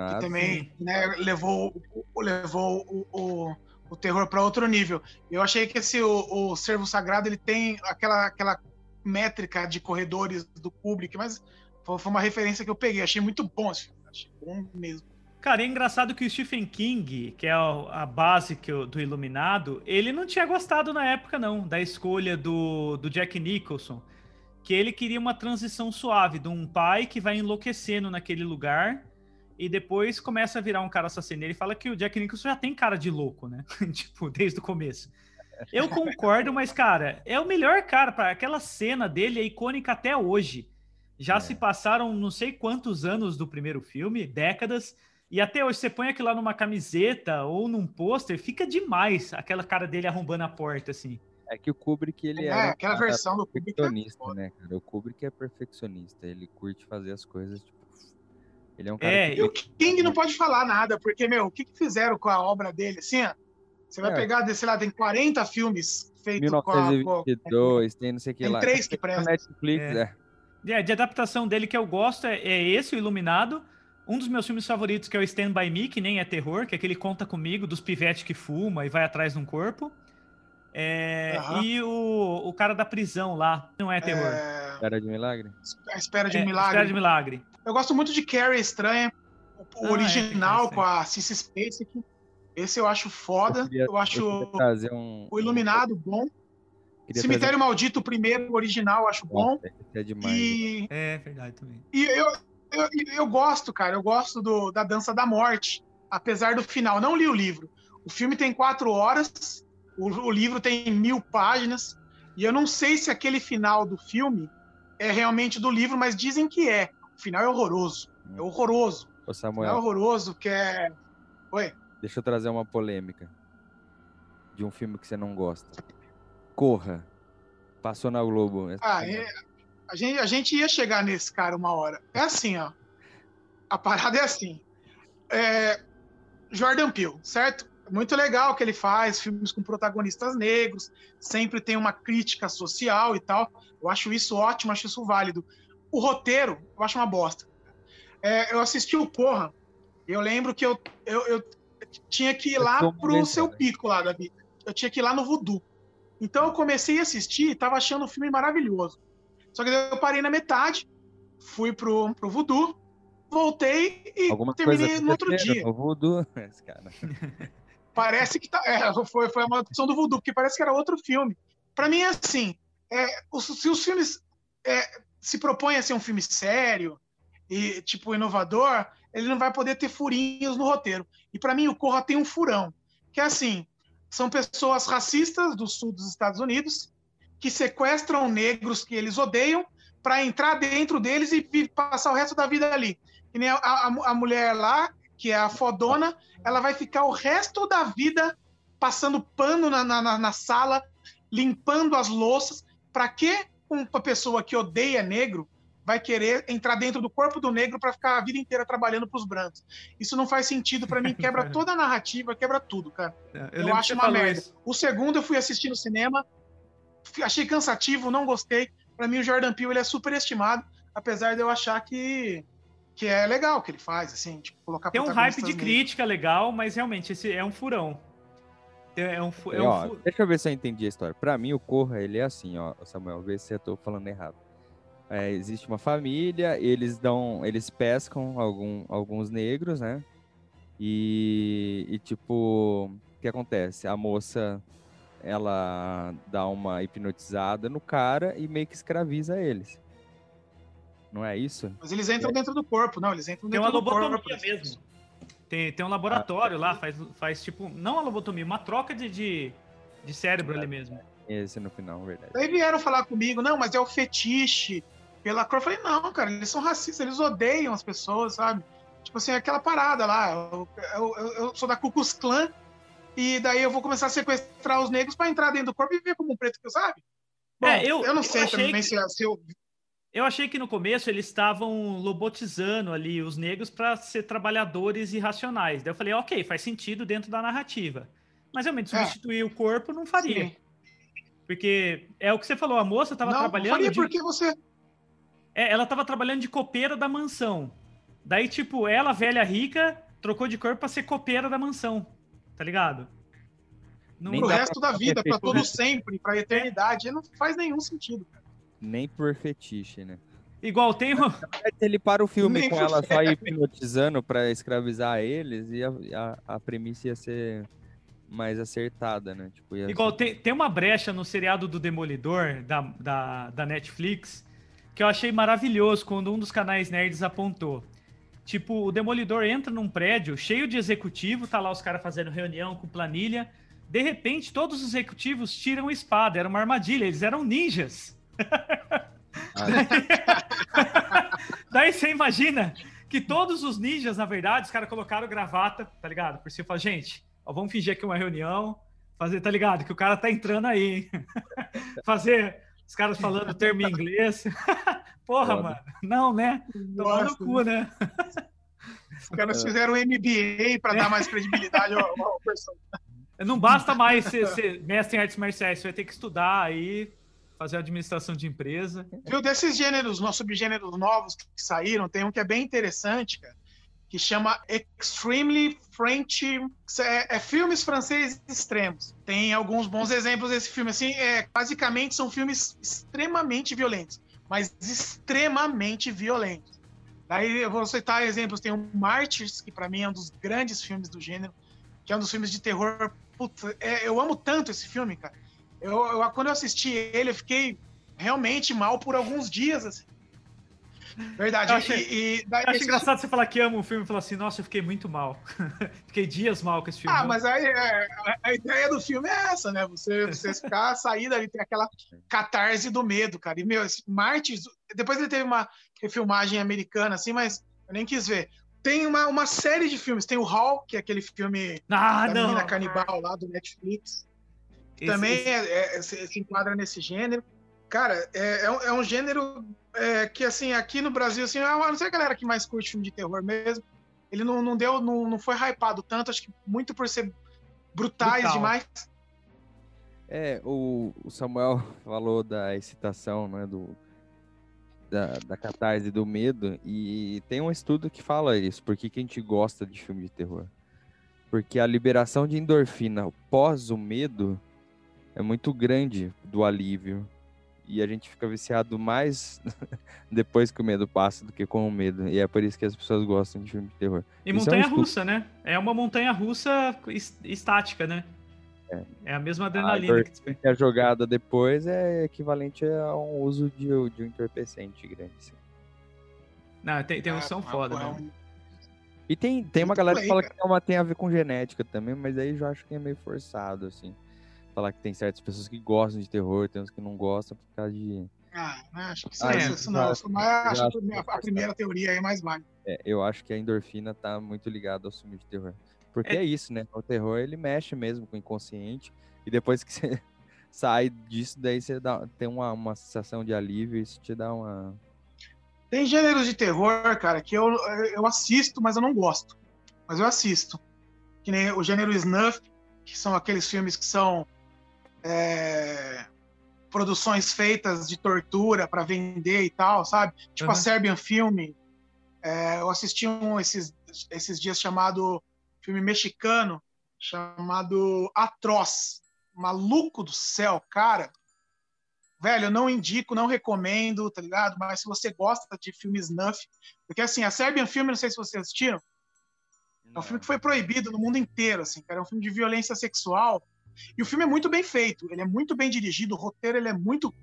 que Iluminado. também, né, levou, o- levou o, o, o terror para outro nível. Eu achei que esse o, o Servo Sagrado, ele tem aquela aquela métrica de corredores do Kubrick, mas foi foi uma referência que eu peguei, achei muito bom esse filme, achei bom mesmo. Cara, é engraçado que o Stephen King, que é a base o- do Iluminado, ele não tinha gostado na época, não, da escolha do, do Jack Nicholson. Que ele queria uma transição suave de um pai que vai enlouquecendo naquele lugar e depois começa a virar um cara assassino. Ele fala que o Jack Nicholson já tem cara de louco, né? tipo, desde o começo. Eu concordo, mas, cara, é o melhor cara. para Aquela cena dele é icônica até hoje. Já É. se passaram não sei quantos anos do primeiro filme, décadas, e até hoje você põe aquilo lá numa camiseta ou num pôster, fica demais aquela cara dele arrombando a porta, assim. É que o Kubrick, ele É, era um aquela cara versão do Kubrick é perfeccionista, foda. né, cara? O Kubrick é perfeccionista. Ele curte fazer as coisas, tipo... Ele é um cara É, que... E o King não pode falar nada, porque, meu, o que, que fizeram com a obra dele? Assim, ó, você vai É. pegar, sei lá, tem 40 filmes feitos com a. com a- 1922, tem não sei o que Tem lá. três que prestam. Netflix, É. é. É, de adaptação dele que eu gosto é, é esse, o Iluminado. Um dos meus filmes favoritos, que é o Stand By Me, que nem é terror, que é aquele Conta Comigo, dos pivetes que fuma e vai atrás de um corpo. É, Aham. E o, o cara da prisão lá, não é terror. É, Cara de milagre. a Espera de É, um Milagre. Espera de Milagre. Eu gosto muito de Carrie Estranha, o, Ah, é, original Carrie com a Cissy Spacek. Esse eu acho foda. Eu, queria- eu acho trazer um... o Iluminado bom. Cemitério Maldito, o primeiro, o original, eu acho trazer- bom. Esse é demais. E, É verdade também. e eu, eu, eu gosto, cara, eu gosto do, da Dança da Morte, apesar do final. Não li o livro. O filme tem quatro horas, o, o livro tem mil páginas, e eu não sei se aquele final do filme é realmente do livro, mas dizem que é. O final é horroroso. É horroroso. Ô, é Samuel, horroroso, que é. Oi. deixa eu trazer uma polêmica. De um filme que você não gosta. Corra. Passou na Globo. Ah, é- a, gente, a gente ia chegar nesse cara uma hora. É assim, ó. A parada é assim. É, Jordan Peele, certo? Muito legal o que ele faz, filmes com protagonistas negros, sempre tem uma crítica social e tal. Eu acho isso ótimo, acho isso válido. O roteiro, eu acho uma bosta. É, eu assisti o Corra, eu lembro que eu, eu, eu tinha que ir Eu lá pro seu né? pico lá, Davi. Eu tinha que ir lá no Voodoo. Então eu comecei a assistir e tava achando o filme maravilhoso. Só que eu parei na metade, fui pro, pro Voodoo, voltei e Alguma terminei no outro dia. no voodoo. Esse cara. Parece que tá, é, foi, foi a maldição do voodoo, porque parece que era outro filme. Pra mim é assim, é, os- se os filmes é, se propõem a ser um filme sério e tipo inovador, ele não vai poder ter furinhos no roteiro. E pra mim o Corra tem um furão, que é assim, são pessoas racistas do sul dos Estados Unidos que sequestram negros que eles odeiam para entrar dentro deles e passar o resto da vida ali. Que nem a, a, a mulher lá, que é a fodona, ela vai ficar o resto da vida passando pano na, na, na- sala, limpando as louças. Para que uma pessoa que odeia negro vai querer entrar dentro do corpo do negro para ficar a vida inteira trabalhando para os brancos? Isso não faz sentido para mim, quebra toda a narrativa, quebra tudo, cara. Eu lembro que acho uma merda. isso. O segundo eu fui assistir no cinema, achei cansativo, não gostei. Para mim o Jordan Peele ele é superestimado, apesar de eu achar que que é legal o que ele faz, assim, tipo, colocar Tem um hype de crítica legal, mas realmente esse é um furão. É um, fu- é um ó, fu- Deixa eu ver se eu entendi a história. Pra mim, o Corra, ele é assim, ó, Samuel, vê se eu tô falando errado. É, existe uma família, eles dão, eles pescam algum, alguns negros, né? E, e, tipo, o que acontece? A moça, ela dá uma hipnotizada no cara e meio que escraviza eles. Não é isso? Mas eles entram dentro do corpo, não, eles entram Tem dentro uma do corpo. lobotomia mesmo. Tem, tem um laboratório lá, faz, faz tipo, não uma lobotomia, uma troca de, de, de cérebro ali mesmo. Esse no final, verdade. Daí vieram falar comigo, não, mas é o fetiche pela cor. Eu falei, não, cara, eles são racistas, eles odeiam as pessoas, sabe? Tipo assim, aquela parada lá. Eu, eu- eu- eu sou da Ku Klux Klan e daí eu vou começar a sequestrar os negros pra entrar dentro do corpo e viver como um preto que eu sabe? Bom, É, eu- eu não eu sei achei também que- se, se eu. Eu achei que no começo eles estavam lobotizando ali os negros para ser trabalhadores irracionais. Daí eu falei, ok, faz sentido dentro da narrativa. Mas realmente É. substituir o corpo não faria. Sim. Porque é o que você falou, a moça tava não, trabalhando. faria de- porque você. É, ela tava trabalhando de copeira da mansão. Daí, tipo, ela, velha rica, trocou de corpo pra ser copeira da mansão. Tá ligado? Não- Nem Pro resto da vida, feito todo sempre, pra eternidade. Não faz nenhum sentido, cara. Nem por fetiche, né? Igual tem um- Ele para o filme Nem com ela só hipnotizando pra escravizar eles e a, a, a premissa ia ser mais acertada, né? Tipo, ia Igual ser- tem, tem uma brecha no seriado do Demolidor, da, da, da Netflix, que eu achei maravilhoso quando um dos canais nerds apontou. Tipo, o Demolidor entra num prédio cheio de executivo, tá lá os caras fazendo reunião com planilha. De repente, todos os executivos tiram espada, era uma armadilha, eles eram ninjas. Daí você imagina que todos os ninjas, na verdade, os caras colocaram gravata, tá ligado? Por cima, gente, ó, vamos fingir que é uma reunião, fazer, tá ligado? Que o cara tá entrando aí, hein? fazer os caras falando termo em inglês. Porra, Foda. mano. Não, né? Tomar no cu, né? Os caras fizeram um MBA pra dar mais credibilidade ao, ao personagem. Não basta mais ser, ser mestre em artes marciais, você vai ter que estudar aí, fazer administração de empresa. Viu, desses gêneros, nossos subgêneros novos que saíram, tem um que é bem interessante, cara, que chama Extremely French. É, é filmes franceses extremos. Tem alguns bons exemplos desse filme. Assim, é, basicamente são filmes extremamente violentos, mas extremamente violentos. Daí eu vou citar exemplos. Tem o Martyrs, que pra mim é um dos grandes filmes do gênero, que é um dos filmes de terror. Puta, é, eu amo tanto esse filme, cara. Eu, eu- quando eu assisti ele, eu fiquei realmente mal por alguns dias, assim. Verdade. Eu achei- e, e daí Eu acho esse- engraçado você falar que ama um filme e falar assim, nossa, eu fiquei muito mal. fiquei dias mal com esse filme. Ah, mas aí é, a, ideia do filme é essa, né? Você, você ficar sair dali, tem aquela catarse do medo, cara. E, meu, esse Martyrs, depois ele teve uma refilmagem americana, assim, mas eu nem quis ver. Tem uma, uma série de filmes. Tem o Hall, que é aquele filme Ah, da não. menina canibal lá do Netflix. Esse- também esse- é- é- se, se enquadra nesse gênero. Cara, é, é um, é um gênero é, que, assim, aqui no Brasil, assim, a não ser a galera que mais curte filme de terror mesmo, ele não, não deu, não, não foi hypado tanto, acho que muito por ser brutais Brutal. demais. É, o, o Samuel falou da excitação, né, do, da, da catarse do medo, e tem um estudo que fala isso, por que a gente gosta de filme de terror. Porque a liberação de endorfina pós o medo é muito grande do alívio, e a gente fica viciado mais depois que o medo passa do que com o medo, e é por isso que as pessoas gostam de filme de terror. E Isso é um montanha russa, né? É uma montanha russa es- estática, né? É. É a mesma adrenalina dor- que a jogada depois é equivalente a um uso de, de um entorpecente grande. assim. Não, tem, tem uns que são É, foda, é né? um- E tem, tem uma Muito galera que fala cara. que é uma, tem a ver com genética também, mas aí eu acho que é meio forçado, assim. Falar que tem certas pessoas que gostam de terror, tem uns que não gostam por causa de. Ah, acho que isso, Ah, isso, é, isso não. já- mas acho que a primeira- a primeira teoria aí é mais válida. É, eu acho que a endorfina tá muito ligada ao filme de terror. Porque É- é, isso, né? O terror ele mexe mesmo com o inconsciente. E depois que você sai disso, daí você dá, tem uma, uma sensação de alívio e isso te dá uma. Tem gêneros de terror, cara, que eu, eu assisto, mas eu não gosto. Mas eu assisto. Que nem o gênero snuff, que são aqueles filmes que são é, produções feitas de tortura para vender e tal, sabe? Tipo a Uhum. Serbian Film. É, eu assisti um esses, esses dias chamado filme mexicano chamado Atroz. Maluco do céu, cara. Velho, eu não indico, não recomendo, tá ligado? Mas se você gosta de filmes snuff, porque assim, a Serbian Film, não sei se vocês assistiram, é um filme que foi proibido no mundo inteiro, assim, cara. É um filme de violência sexual. E o filme é muito bem feito, ele é muito bem dirigido, o roteiro ele é muito,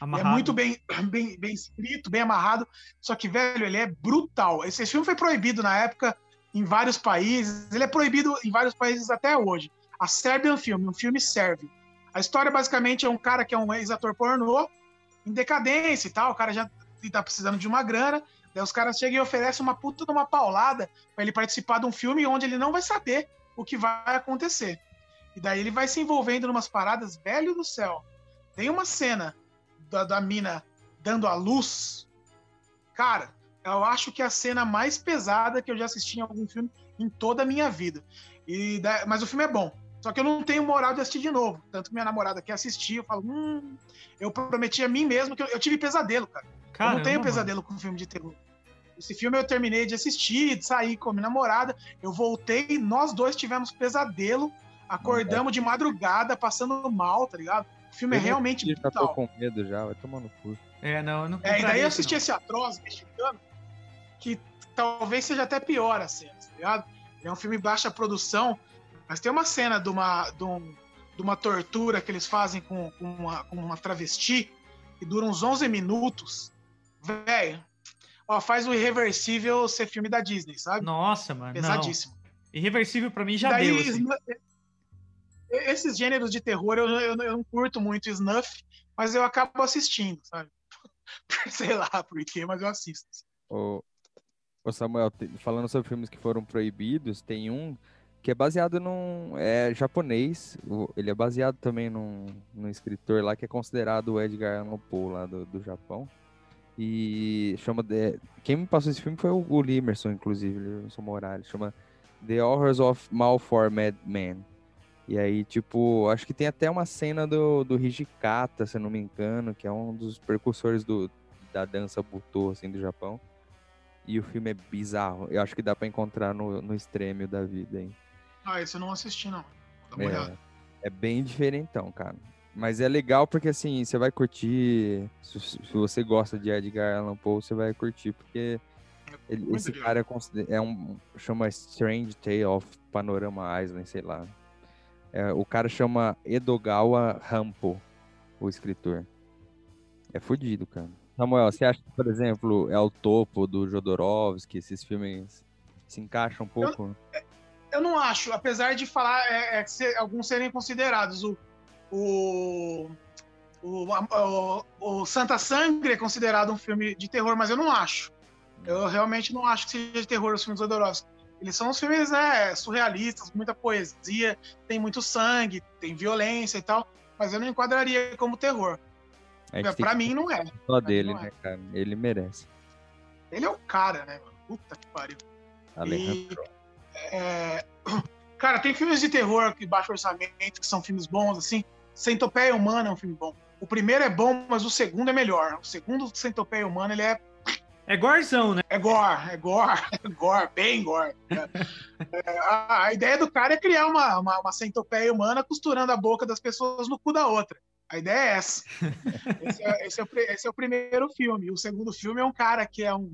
é Amarrado. muito bem, bem, bem escrito, bem amarrado. Só que, velho, ele é brutal. Esse, esse filme foi proibido na época em vários países. Ele é proibido em vários países até hoje. A Serbian Film, um filme sérvio. A história basicamente é um cara que é um ex-ator pornô, em decadência e tal. O cara já tá precisando de uma grana. Daí os caras chegam e oferecem uma puta de uma paulada para ele participar de um filme onde ele não vai saber o que vai acontecer. E daí ele vai se envolvendo em umas paradas, velho do céu. Tem uma cena da, da mina dando a luz. Cara, eu acho que é a cena mais pesada que eu já assisti em algum filme em toda a minha vida. E da- mas o filme é bom. Só que eu não tenho moral de assistir de novo. Tanto que minha namorada quer assistir, eu falo, hum, eu prometi a mim mesmo que eu, eu tive pesadelo, cara. Caramba, eu não tenho mano. pesadelo com filme de terror. Esse filme eu terminei de assistir, de sair com a minha namorada. Eu voltei, nós dois tivemos pesadelo, acordamos de madrugada, passando mal, tá ligado? O filme é Eu realmente já tô brutal. com medo já, vai tomar no cu. É, não, eu não É, e daí eu assisti não. esse atroz mexicano, que talvez seja até pior a cena, tá ligado? É um filme baixa produção, mas tem uma cena de uma, de um- de uma tortura que eles fazem com, com uma, com uma travesti, que dura uns 11 minutos. Velho, ó, faz o Irreversível ser filme da Disney, sabe? Nossa, mano. Pesadíssimo. Não. Irreversível pra mim já Daí, deu. assim. Esses gêneros de terror eu, eu, eu não curto muito snuff, mas eu acabo assistindo, sabe? Sei lá por quê, mas eu assisto. Ô, ô Samuel, falando sobre filmes que foram proibidos, tem um que é baseado num. É japonês. o- Ele é baseado também num, num escritor lá que é considerado o Edgar Allan Poe lá do, do Japão. E chama. de- quem me passou esse filme foi o, o Limerson, inclusive, Limerson Morales. Chama The Horrors of Malformed Man. E aí, tipo, acho que tem até uma cena do, do Hijikata, se eu não me engano, que é um dos precursores do, da dança Butô, assim, do Japão. E o filme é bizarro. Eu acho que dá pra encontrar no, no extremo da vida, hein? Ah, esse eu não assisti, não. É, é bem diferentão, cara. Mas é legal porque, assim, você vai curtir. Se, se você gosta de Edgar Allan Poe, você vai curtir, porque ele- Muito esse legal. cara é, é um. chama Strange Tale of Panorama Island, sei lá. É, o cara chama Edogawa Rampo, o escritor. É fodido, cara. Samuel, você acha que, por exemplo, é o topo do Jodorowsky, esses filmes se encaixam um pouco? Eu não acho, apesar de falar é, é que se- alguns serem considerados. O, o, o, o- o Santa Sangre é considerado um filme de terror, mas eu não acho. Eu realmente não acho que seja de terror os filmes do Jodorowsky. Eles são uns filmes né, surrealistas, muita poesia, tem muito sangue, tem violência e tal, mas eu não enquadraria como terror. Tem Pra mim não é. mim dele, não é. né, cara? Ele merece. Ele é o cara, né, mano? Puta que pariu. Alejandro. É, Cara, tem filmes de terror que baixo orçamento, que são filmes bons, assim. Centopeia Humana é um filme bom. O primeiro é bom, mas o segundo é melhor. O segundo, Centopeia Humana, ele é, É gorzão, né? é gore, é gore, é gore, bem gore. né? É, a, a ideia do cara é criar uma, uma, uma centopeia humana costurando a boca das pessoas no cu da outra. A ideia é essa. Esse é, esse é o, esse é o primeiro filme. O segundo filme é um cara que é um,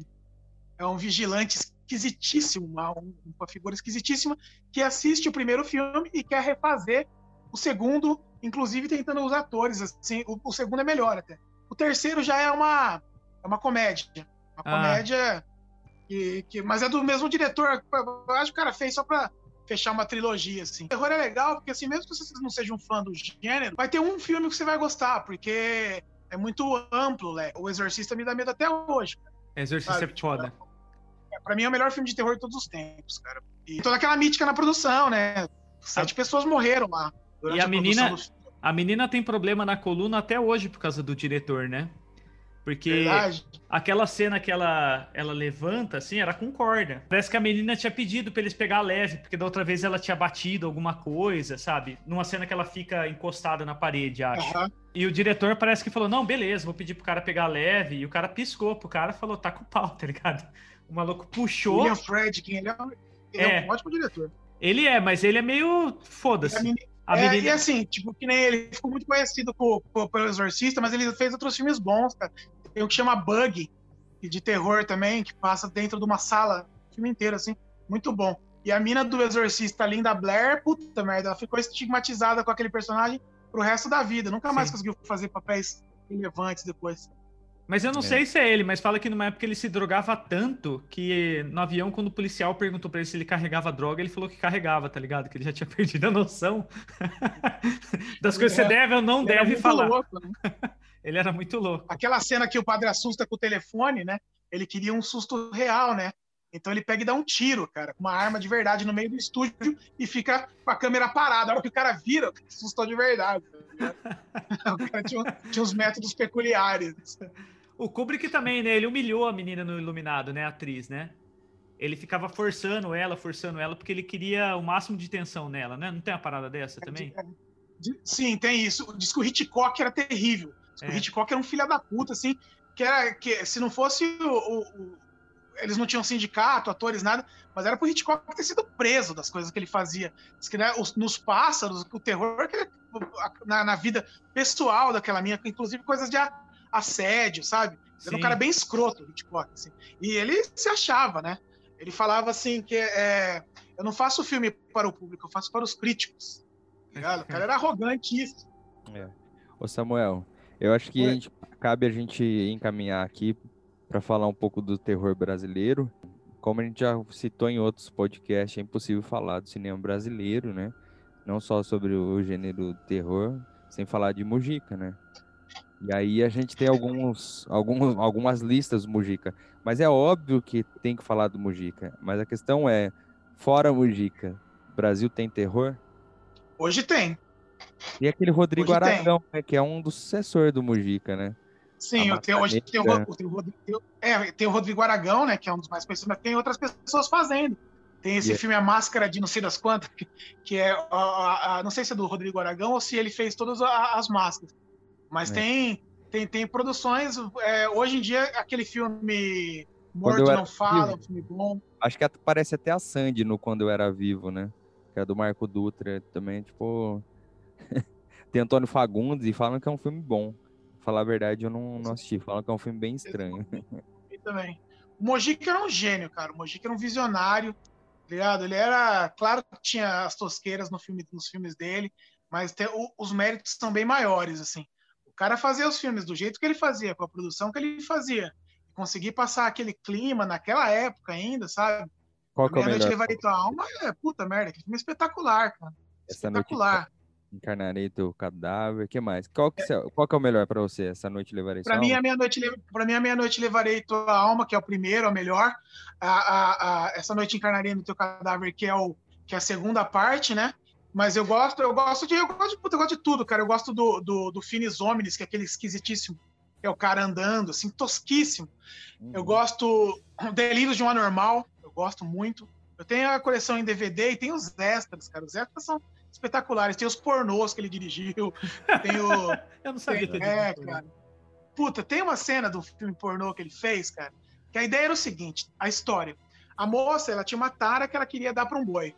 é um vigilante esquisitíssimo, uma, um- uma figura esquisitíssima, que assiste o primeiro filme e quer refazer o segundo, inclusive tentando os atores. Assim, o, o segundo é melhor até. O terceiro já é uma, é uma comédia. Uma Ah. comédia que, que- mas é do mesmo diretor. Eu acho que o cara fez só pra fechar uma trilogia, assim. O terror é legal, porque assim, mesmo que você não seja um fã do gênero, vai ter um filme que você vai gostar, porque é muito amplo, né? O Exorcista me dá medo até hoje. Exorcista Sabe, é foda. Pra mim é o melhor filme de terror de todos os tempos, cara. E toda aquela mítica na produção, né? Sete pessoas morreram lá. durante E a produção menina-. A menina tem problema na coluna até hoje por causa do diretor, né? Porque Verdade. aquela cena que ela, ela levanta, assim, era com corda. Parece que a menina tinha pedido pra eles pegar leve, porque da outra vez ela tinha batido alguma coisa, sabe? Numa cena que ela fica encostada na parede, acho. Aham. E o diretor parece que falou: não, beleza, vou pedir pro cara pegar leve. E o cara piscou pro cara e falou: tá com pau, tá ligado? O maluco puxou. William Fredkin, ele é, ele é É. um ótimo diretor. Ele é, mas ele é meio. Foda-se. A É, menina. e assim, tipo, que nem ele ficou muito conhecido co- co- pelo Exorcista, mas ele fez outros filmes bons, cara. Tem o que chama Bug, de terror também, que passa dentro de uma sala, o filme inteiro, assim, muito bom. E a mina do Exorcista, Linda Blair, puta merda, ela ficou estigmatizada com aquele personagem pro resto da vida. Nunca mais Sim. conseguiu fazer papéis relevantes depois. Mas eu não É. sei se é ele, mas fala que numa época ele se drogava tanto que no avião, quando o policial perguntou pra ele se ele carregava droga, ele falou que carregava, tá ligado? Que ele já tinha perdido a noção das coisas que você É. deve ou não Ele era deve muito falar. louco, né? Ele era muito louco. Aquela cena que o padre assusta com o telefone, né? Ele queria um susto real, né? Então ele pega e dá um tiro, cara, com uma arma de verdade no meio do estúdio e fica com a câmera parada. A hora que o cara vira, assustou de verdade. tá o cara tinha, tinha uns métodos peculiares. O Kubrick também, né? Ele humilhou a menina no Iluminado, né? A atriz, né? ele ficava forçando ela, forçando ela, porque ele queria o máximo de tensão nela, né? Não tem uma parada dessa também? Sim, tem isso. Diz que o Hitchcock era terrível. É. O Hitchcock era um filho da puta, assim, que era que se não fosse o, o, o, eles não tinham sindicato, atores, nada, mas era pro Hitchcock ter sido preso das coisas que ele fazia. Diz que né, os, nos pássaros, o terror que, na, na, vida pessoal daquela minha, inclusive coisas de assédio, sabe? Era um cara bem escroto, o Hitchcock, assim. E ele se achava, né? Ele falava assim que é, eu não faço filme para o público, eu faço para os críticos. Tá o cara era arrogante isso. É. Ô Samuel, eu acho que a gente, cabe a gente encaminhar aqui para falar um pouco do terror brasileiro. Como a gente já citou em outros podcasts, é impossível falar do cinema brasileiro, né? Não só sobre o gênero terror, sem falar de Mujica, né? E aí a gente tem alguns, alguns, algumas listas do Mujica. Mas é óbvio que tem que falar do Mujica. Mas a questão é, fora Mujica, Brasil tem terror? Hoje tem. E aquele Rodrigo hoje Aragão, né, que é um dos sucessores do Mujica, né? Sim, eu tenho, hoje tem o, tem, o, é, tem o Rodrigo Aragão, né, que é um dos mais conhecidos, mas tem outras pessoas fazendo. Tem esse yeah. filme A Máscara de não sei das quantas, que, que é, a, a, a, não sei se é do Rodrigo Aragão ou se ele fez todas as máscaras. Mas é. tem, tem, tem produções, é, hoje em dia, aquele filme Morto Não Fala, um filme bom. Acho que parece até a Sandy no Quando Eu Era Vivo, né? Que é do Marco Dutra, também, tipo... tem Antônio Fagundes e falam que é um filme bom falar a verdade, eu não, não assisti. Falam que é um filme bem estranho. Eu também. O Mojica era um gênio, cara. O Mojica era um visionário, tá ligado? Ele era. Claro que tinha as tosqueiras no filme, nos filmes dele, mas o, os méritos são bem maiores, assim. O cara fazia os filmes do jeito que ele fazia, com a produção que ele fazia. Conseguir passar aquele clima naquela época ainda, sabe? Qual que é o melhor? Levarei tua alma é puta merda, que filme espetacular, cara. Essa espetacular. Noite Encarnarei teu cadáver. O que mais? Qual que, é, qual que é o melhor para você? Essa noite levarei Para mim, a meia-noite para mim, a meia-noite levarei tua alma, que é o primeiro, é o melhor. A, a, a, essa noite encarnarei no teu cadáver, que é o que é a segunda parte, né? Mas eu gosto, eu gosto de, eu gosto de, eu gosto de tudo, cara. Eu gosto do, do, do Finis Homines, que é aquele esquisitíssimo, que é o cara andando, assim, tosquíssimo. Uhum. Eu gosto Delírios de um Anormal, eu gosto muito. Eu tenho a coleção em DVD e tem os extras, cara. Os extras são espetaculares. Tem os pornôs que ele dirigiu. Tem o. Eu não sabia tem, É, cara. Puta, tem uma cena do filme pornô que ele fez, cara, que a ideia era o seguinte: a história. A moça, ela tinha uma tara que ela queria dar para um boi.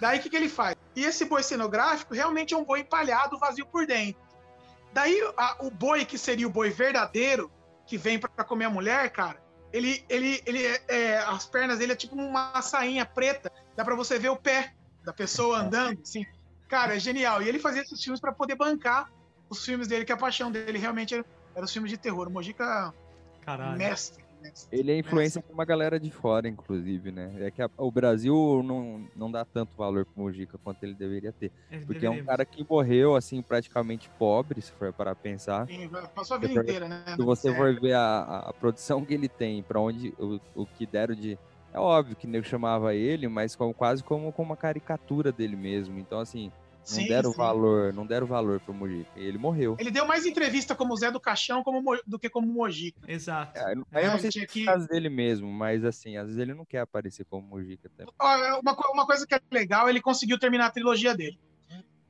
Daí o que, que ele faz? E esse boi cenográfico realmente é um boi empalhado, vazio por dentro. Daí a, o boi que seria o boi verdadeiro, que vem para comer a mulher, cara, ele, ele, ele, é, as pernas dele é tipo uma sainha preta, dá para você ver o pé da pessoa andando, assim. Cara, é genial. E ele fazia esses filmes para poder bancar os filmes dele, que a paixão dele realmente era, era os filmes de terror. O Mojica, Caralho. mestre. Ele é influência com uma galera de fora, inclusive, né? É que a, o Brasil não, não dá tanto valor pro Mojica quanto ele deveria ter. Ele porque deveria. é um cara que morreu, assim, praticamente pobre, se for para pensar. Sim, passou a vida inteira, né? Se você for ver a, a, produção que ele tem, para onde o, o que deram de é óbvio que nego chamava ele, mas como, quase como, como uma caricatura dele mesmo. Então, assim, não sim, deram sim. valor, não deram valor pro Mojica. E ele morreu. Ele deu mais entrevista como Zé do Caixão como, do que como Mojica. Exato. É, aí eu não sei se é que... dele mesmo, mas assim, às vezes ele não quer aparecer como Mojica também. Uma, uma coisa que é legal, ele conseguiu terminar a trilogia dele.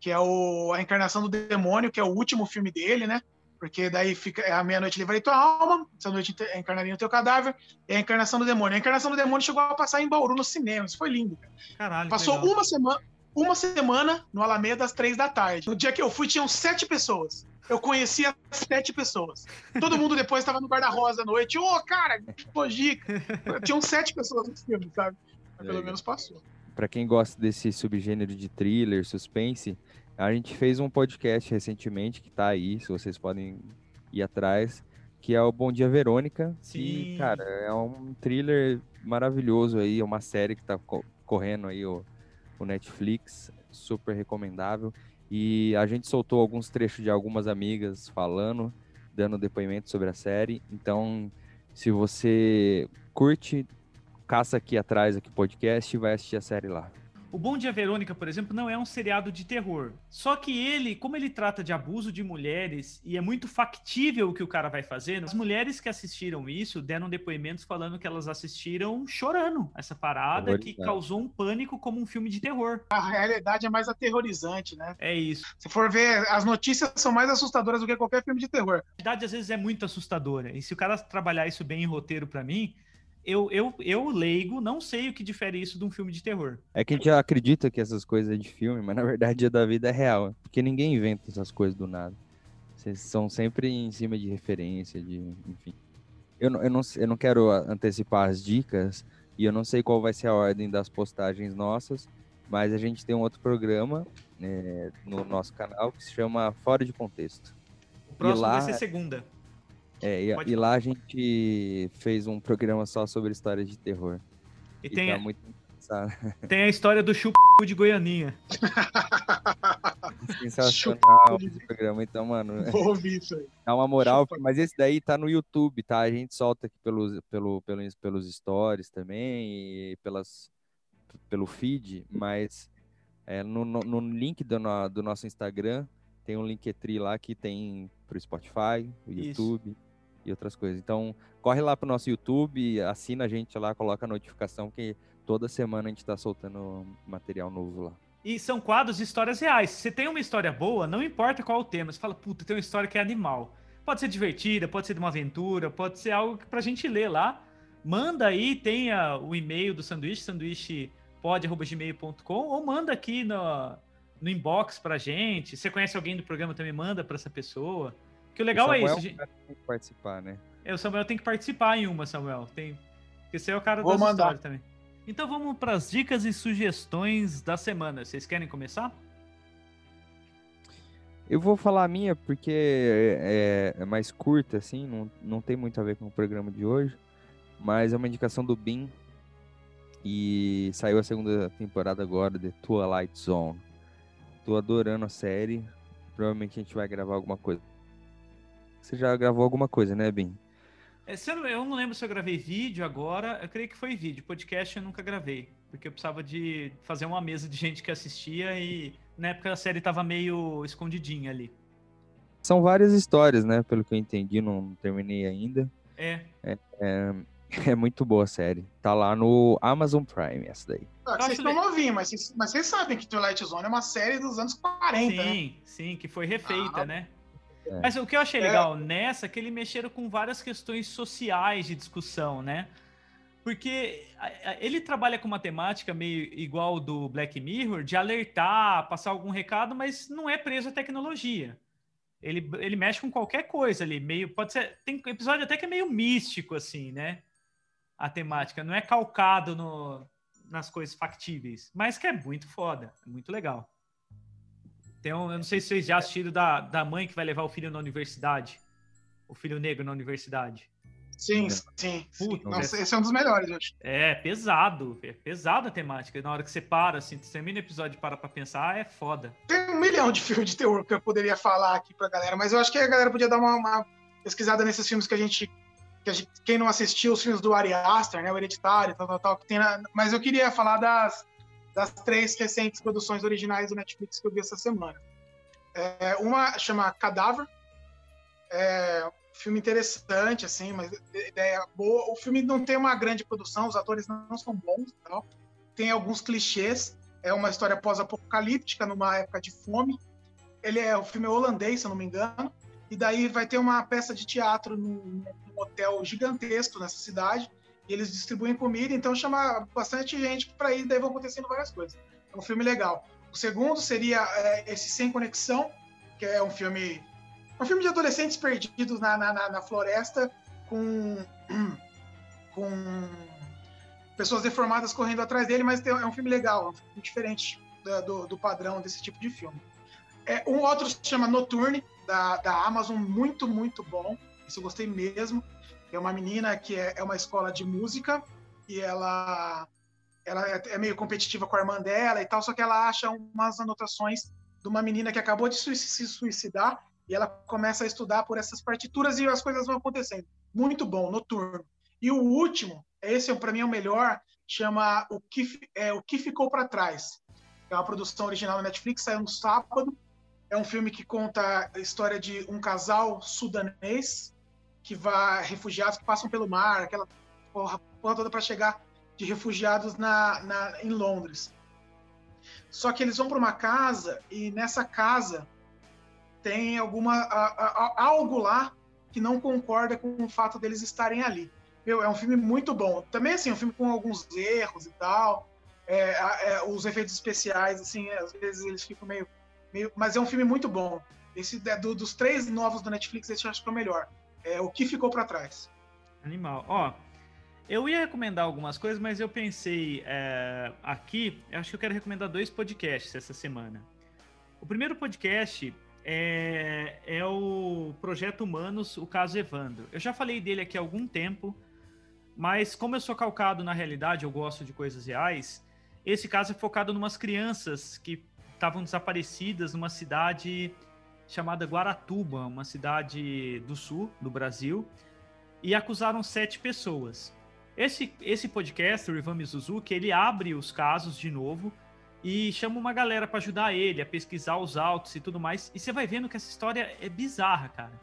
Que é o, a Encarnação do Demônio, que é o último filme dele, né? Porque daí fica é a meia-noite livrarei tua alma, essa noite encarnaria no teu cadáver, e a encarnação do demônio. A encarnação do demônio chegou a passar em Bauru no cinema, isso foi lindo. Cara. Caralho, Passou uma semana, uma semana no Alameda às três da tarde. No dia que eu fui, tinham sete pessoas. Eu conhecia sete pessoas. Todo mundo depois estava no guarda-rosa à noite. Ô, oh, cara, Mojica. Tinham sete pessoas no filme, sabe? Mas pelo menos passou. Para quem gosta desse subgênero de thriller, suspense, a gente fez um podcast recentemente que tá aí, se vocês podem ir atrás, que é o Bom Dia Verônica. Sim. E, cara, é um thriller maravilhoso aí, é uma série que tá correndo aí o, o Netflix, super recomendável. E a gente soltou alguns trechos de algumas amigas falando, dando depoimento sobre a série. Então, se você curte, caça aqui atrás aqui podcast e vai assistir a série lá. O Bom Dia Verônica, por exemplo, não é um seriado de terror. Só que ele, como ele trata de abuso de mulheres e é muito factível o que o cara vai fazer, as mulheres que assistiram isso deram depoimentos falando que elas assistiram chorando essa parada que causou um pânico como um filme de terror. A realidade é mais aterrorizante, né? É isso. Se for ver, as notícias são mais assustadoras do que qualquer filme de terror. A realidade às vezes é muito assustadora. E se o cara trabalhar isso bem em roteiro para mim, eu, eu, eu, leigo, não sei o que difere isso de um filme de terror. É que a gente acredita que essas coisas é de filme, mas na verdade é da vida real. Porque ninguém inventa essas coisas do nada. Vocês são sempre em cima de referência, de. enfim. Eu, eu, não, eu não quero antecipar as dicas e eu não sei qual vai ser a ordem das postagens nossas, mas a gente tem um outro programa é, no nosso canal que se chama Fora de Contexto. O próximo lá... vai ser segunda. É, e, e, lá a gente fez um programa só sobre histórias de terror. E, e tem, tá a... muito tem a história do chup de Goianinha. Sensacional esse programa, então, mano. Vou ouvir isso aí. Dá uma moral, Chupa. mas esse daí tá no YouTube, tá? A gente solta aqui pelos, pelo, pelos, pelos stories também e pelas, pelo feed, mas é, no, no, no, link do, no, do nosso Instagram tem um Linktree lá que tem pro Spotify, o YouTube. Isso e outras coisas. Então, corre lá pro nosso YouTube, assina a gente lá, coloca a notificação que toda semana a gente está soltando material novo lá. E são quadros de histórias reais. Se você tem uma história boa, não importa qual o tema, você fala, puta, tem uma história que é animal. Pode ser divertida, pode ser de uma aventura, pode ser algo pra gente ler lá. Manda aí, tenha o e-mail do sanduíche, sanduíchepod.gmail.com ou manda aqui no, no inbox pra gente. Se você conhece alguém do programa, também manda pra essa pessoa. Que o legal o é isso. Gente... Tem que participar, né? É, o Samuel tem que participar em uma, Samuel. Tem... Porque você é o cara Vou das mandar. histórias também. Então vamos para as dicas e sugestões da semana. Vocês querem começar? Eu vou falar a minha porque é, é, é, mais curta, assim, não, não tem muito a ver com o programa de hoje, mas é uma indicação do Bin e saiu a segunda temporada agora de Twilight Zone. Tô adorando a série, provavelmente a gente vai gravar alguma coisa você já gravou alguma coisa, né, Bim? É, eu não lembro se eu gravei vídeo agora. Eu creio que foi vídeo. Podcast eu nunca gravei. Porque eu precisava de fazer uma mesa de gente que assistia e na época a série tava meio escondidinha ali. São várias histórias, né? Pelo que eu entendi, não terminei ainda. É. É, é, é muito boa a série. Tá lá no Amazon Prime, essa daí. Ah, vocês estão novinhos, mas vocês, mas vocês sabem que Twilight Zone é uma série dos anos 40, Sim, né? sim, que foi refeita, ah, né? É. Mas o que eu achei legal é. nessa é que ele mexeram com várias questões sociais de discussão, né? Porque ele trabalha com uma temática meio igual do Black Mirror, de alertar, passar algum recado, mas não é preso à tecnologia. Ele, ele mexe com qualquer coisa ali, meio. Pode ser. Tem episódio até que é meio místico, assim, né? A temática. Não é calcado no, nas coisas factíveis, mas que é muito foda, é muito legal. Tem um, eu não sei se vocês já assistiram da, da mãe que vai levar o filho na universidade. O filho negro na universidade. Sim, é. sim. Puta, Nossa, é... esse é um dos melhores, eu acho. É, pesado. É pesada a temática. Na hora que você para, assim, você termina o episódio e para pra pensar, é foda. Tem um milhão de filmes de terror que eu poderia falar aqui pra galera, mas eu acho que a galera podia dar uma, uma pesquisada nesses filmes que a gente. Que a gente quem não assistiu os filmes do Ari Aster, né? O Hereditário, tal, tal, tal. Que tem na... Mas eu queria falar das das três recentes produções originais do Netflix que eu vi essa semana. É, uma chama Cadáver, é filme interessante, assim, mas ideia boa. O filme não tem uma grande produção, os atores não são bons, tal. tem alguns clichês. É uma história pós-apocalíptica numa época de fome. Ele é o filme é holandês, se eu não me engano. E daí vai ter uma peça de teatro num, num hotel gigantesco nessa cidade e eles distribuem comida, então chama bastante gente para ir, daí vão acontecendo várias coisas. É um filme legal. O segundo seria é, esse Sem Conexão, que é um filme um filme de adolescentes perdidos na, na, na floresta com com pessoas deformadas correndo atrás dele, mas é um filme legal, é um filme diferente do, do padrão desse tipo de filme. É, um outro se chama Noturne, da, da Amazon, muito, muito bom. Isso eu gostei mesmo. É uma menina que é, é uma escola de música e ela ela é, é meio competitiva com a irmã dela e tal, só que ela acha umas anotações de uma menina que acabou de se suicidar e ela começa a estudar por essas partituras e as coisas vão acontecendo. Muito bom, noturno. E o último, esse para mim é o melhor, chama O que, é, o que Ficou para Trás. É uma produção original da Netflix, saiu no sábado. É um filme que conta a história de um casal sudanês que vai refugiados que passam pelo mar, aquela porra, porra toda para chegar de refugiados na, na, em Londres. Só que eles vão para uma casa e nessa casa tem alguma a, a, algo lá que não concorda com o fato deles estarem ali. Meu, é um filme muito bom. Também assim, um filme com alguns erros e tal. É, é, os efeitos especiais, assim, às vezes eles ficam meio, meio, mas é um filme muito bom. Esse é, do, dos três novos do Netflix, esse eu acho que é o melhor. É o que ficou para trás. Animal. Ó, eu ia recomendar algumas coisas, mas eu pensei é, aqui, eu acho que eu quero recomendar dois podcasts essa semana. O primeiro podcast é, é o Projeto Humanos, o caso Evandro. Eu já falei dele aqui há algum tempo, mas como eu sou calcado na realidade, eu gosto de coisas reais, esse caso é focado em umas crianças que estavam desaparecidas numa cidade chamada Guaratuba, uma cidade do sul do Brasil, e acusaram sete pessoas. Esse, esse podcast, o Ivan Mizuzuki, ele abre os casos de novo e chama uma galera para ajudar ele a pesquisar os autos e tudo mais. E você vai vendo que essa história é bizarra, cara.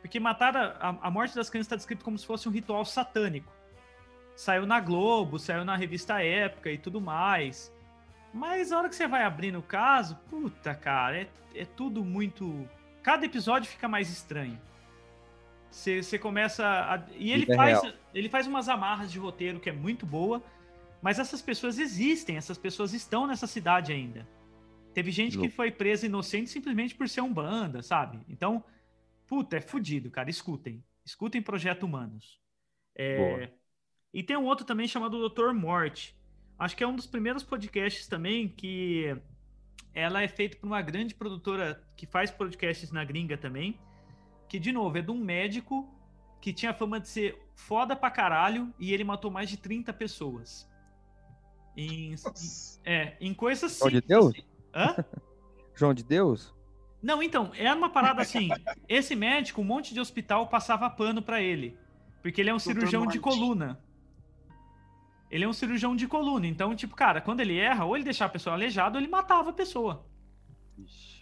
Porque matar a, a morte das crianças está descrito como se fosse um ritual satânico. Saiu na Globo, saiu na revista Época e tudo mais. Mas a hora que você vai abrindo o caso, puta, cara, é, é tudo muito. Cada episódio fica mais estranho. Você começa a... E ele faz, ele faz umas amarras de roteiro que é muito boa, mas essas pessoas existem, essas pessoas estão nessa cidade ainda. Teve gente que foi presa inocente simplesmente por ser um banda, sabe? Então, puta, é fudido, cara. Escutem. Escutem Projeto Humanos. É... E tem um outro também chamado Doutor Morte. Acho que é um dos primeiros podcasts também que ela é feita por uma grande produtora que faz podcasts na gringa também que, de novo, é de um médico que tinha fama de ser foda pra caralho e ele matou mais de 30 pessoas. Em, é, em coisas João de Deus? Hã? João de Deus? Não, então, é uma parada assim. esse médico, um monte de hospital passava pano para ele. Porque ele é um Doutor cirurgião Morte. de coluna. Ele é um cirurgião de coluna. Então, tipo, cara, quando ele erra, ou ele deixava a pessoa aleijada, ou ele matava a pessoa.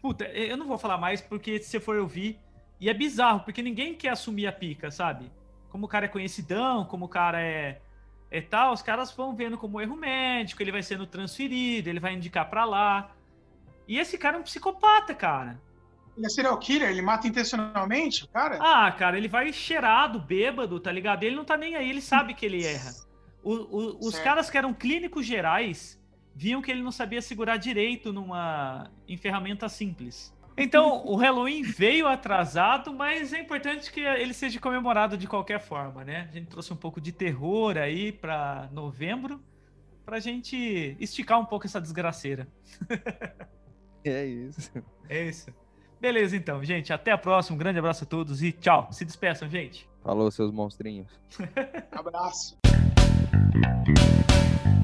Puta, eu não vou falar mais, porque se você for ouvir, e é bizarro, porque ninguém quer assumir a pica, sabe? Como o cara é conhecidão, como o cara é, é tal, os caras vão vendo como erro médico, ele vai sendo transferido, ele vai indicar para lá. E esse cara é um psicopata, cara. Ele é serial killer? Ele mata intencionalmente, cara? Ah, cara, ele vai cheirado, bêbado, tá ligado? Ele não tá nem aí, ele sabe que ele erra. O, o, os certo. caras que eram clínicos gerais viam que ele não sabia segurar direito numa em ferramenta simples. Então, o Halloween veio atrasado, mas é importante que ele seja comemorado de qualquer forma, né? A gente trouxe um pouco de terror aí para novembro, pra gente esticar um pouco essa desgraceira. É isso. É isso. Beleza, então, gente. Até a próxima. Um grande abraço a todos e tchau. Se despeçam, gente. Falou, seus monstrinhos. abraço. Thank you.